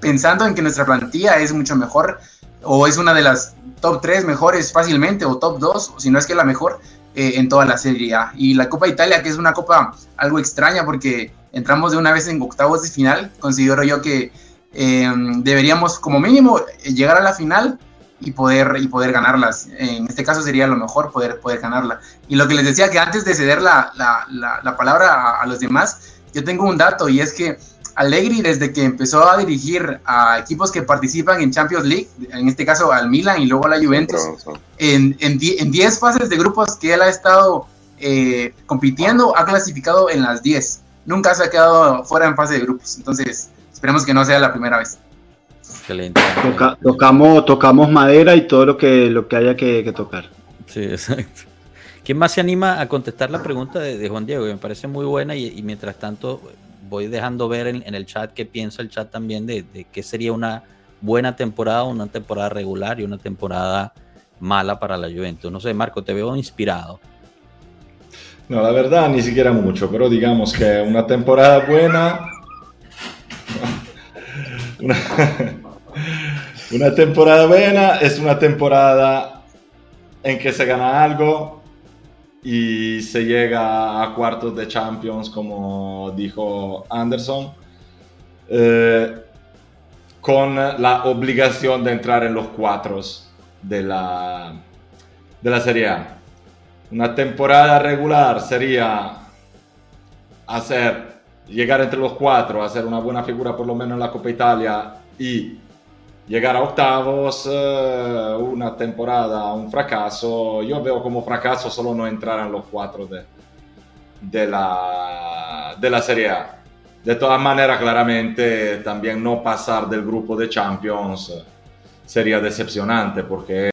pensando en que nuestra plantilla es mucho mejor o es una de las top 3 mejores fácilmente, o top 2, o si no es que la mejor eh, en toda la Serie. Y la Copa Italia, que es una copa algo extraña porque entramos de una vez en octavos de final, considero yo que eh, deberíamos como mínimo llegar a la final y poder, y poder ganarlas. En este caso sería lo mejor poder, poder ganarla. Y lo que les decía que antes de ceder la, la, la, palabra a los demás, yo tengo un dato y es que Allegri desde que empezó a dirigir a equipos que participan en Champions League, en este caso al Milan y luego a la Juventus, en 10 fases de grupos que él ha estado eh, compitiendo, ha clasificado en las 10. Nunca se ha quedado fuera en fase de grupos. Entonces, esperemos que no sea la primera vez. Excelente. tocamos, tocamos madera y todo lo que, lo que haya que, tocar. Sí, exacto. ¿Quién más se anima a contestar la pregunta de, Juan Diego? me parece muy buena y, y mientras tanto voy dejando ver en, el chat qué piensa el chat también de, qué sería una buena temporada, una temporada regular y una temporada mala para la Juventus. No sé, Marco, te veo inspirado. No, la verdad ni siquiera mucho, pero digamos que una temporada buena... Una, una temporada buena es una temporada en que se gana algo, y se llega a cuartos de Champions, como dijo Anderson, eh, con la obligación de entrar en los cuatro de la, de la Serie A. Una temporada regular sería hacer, llegar entre los cuatro, hacer una buena figura por lo menos en la Copa Italia y llegar a octavos, eh, una temporada, un fracaso. Yo veo como fracaso solo no entrar en los cuatro de, de, la, de la Serie A. De todas maneras, claramente también no pasar del grupo de Champions sería decepcionante porque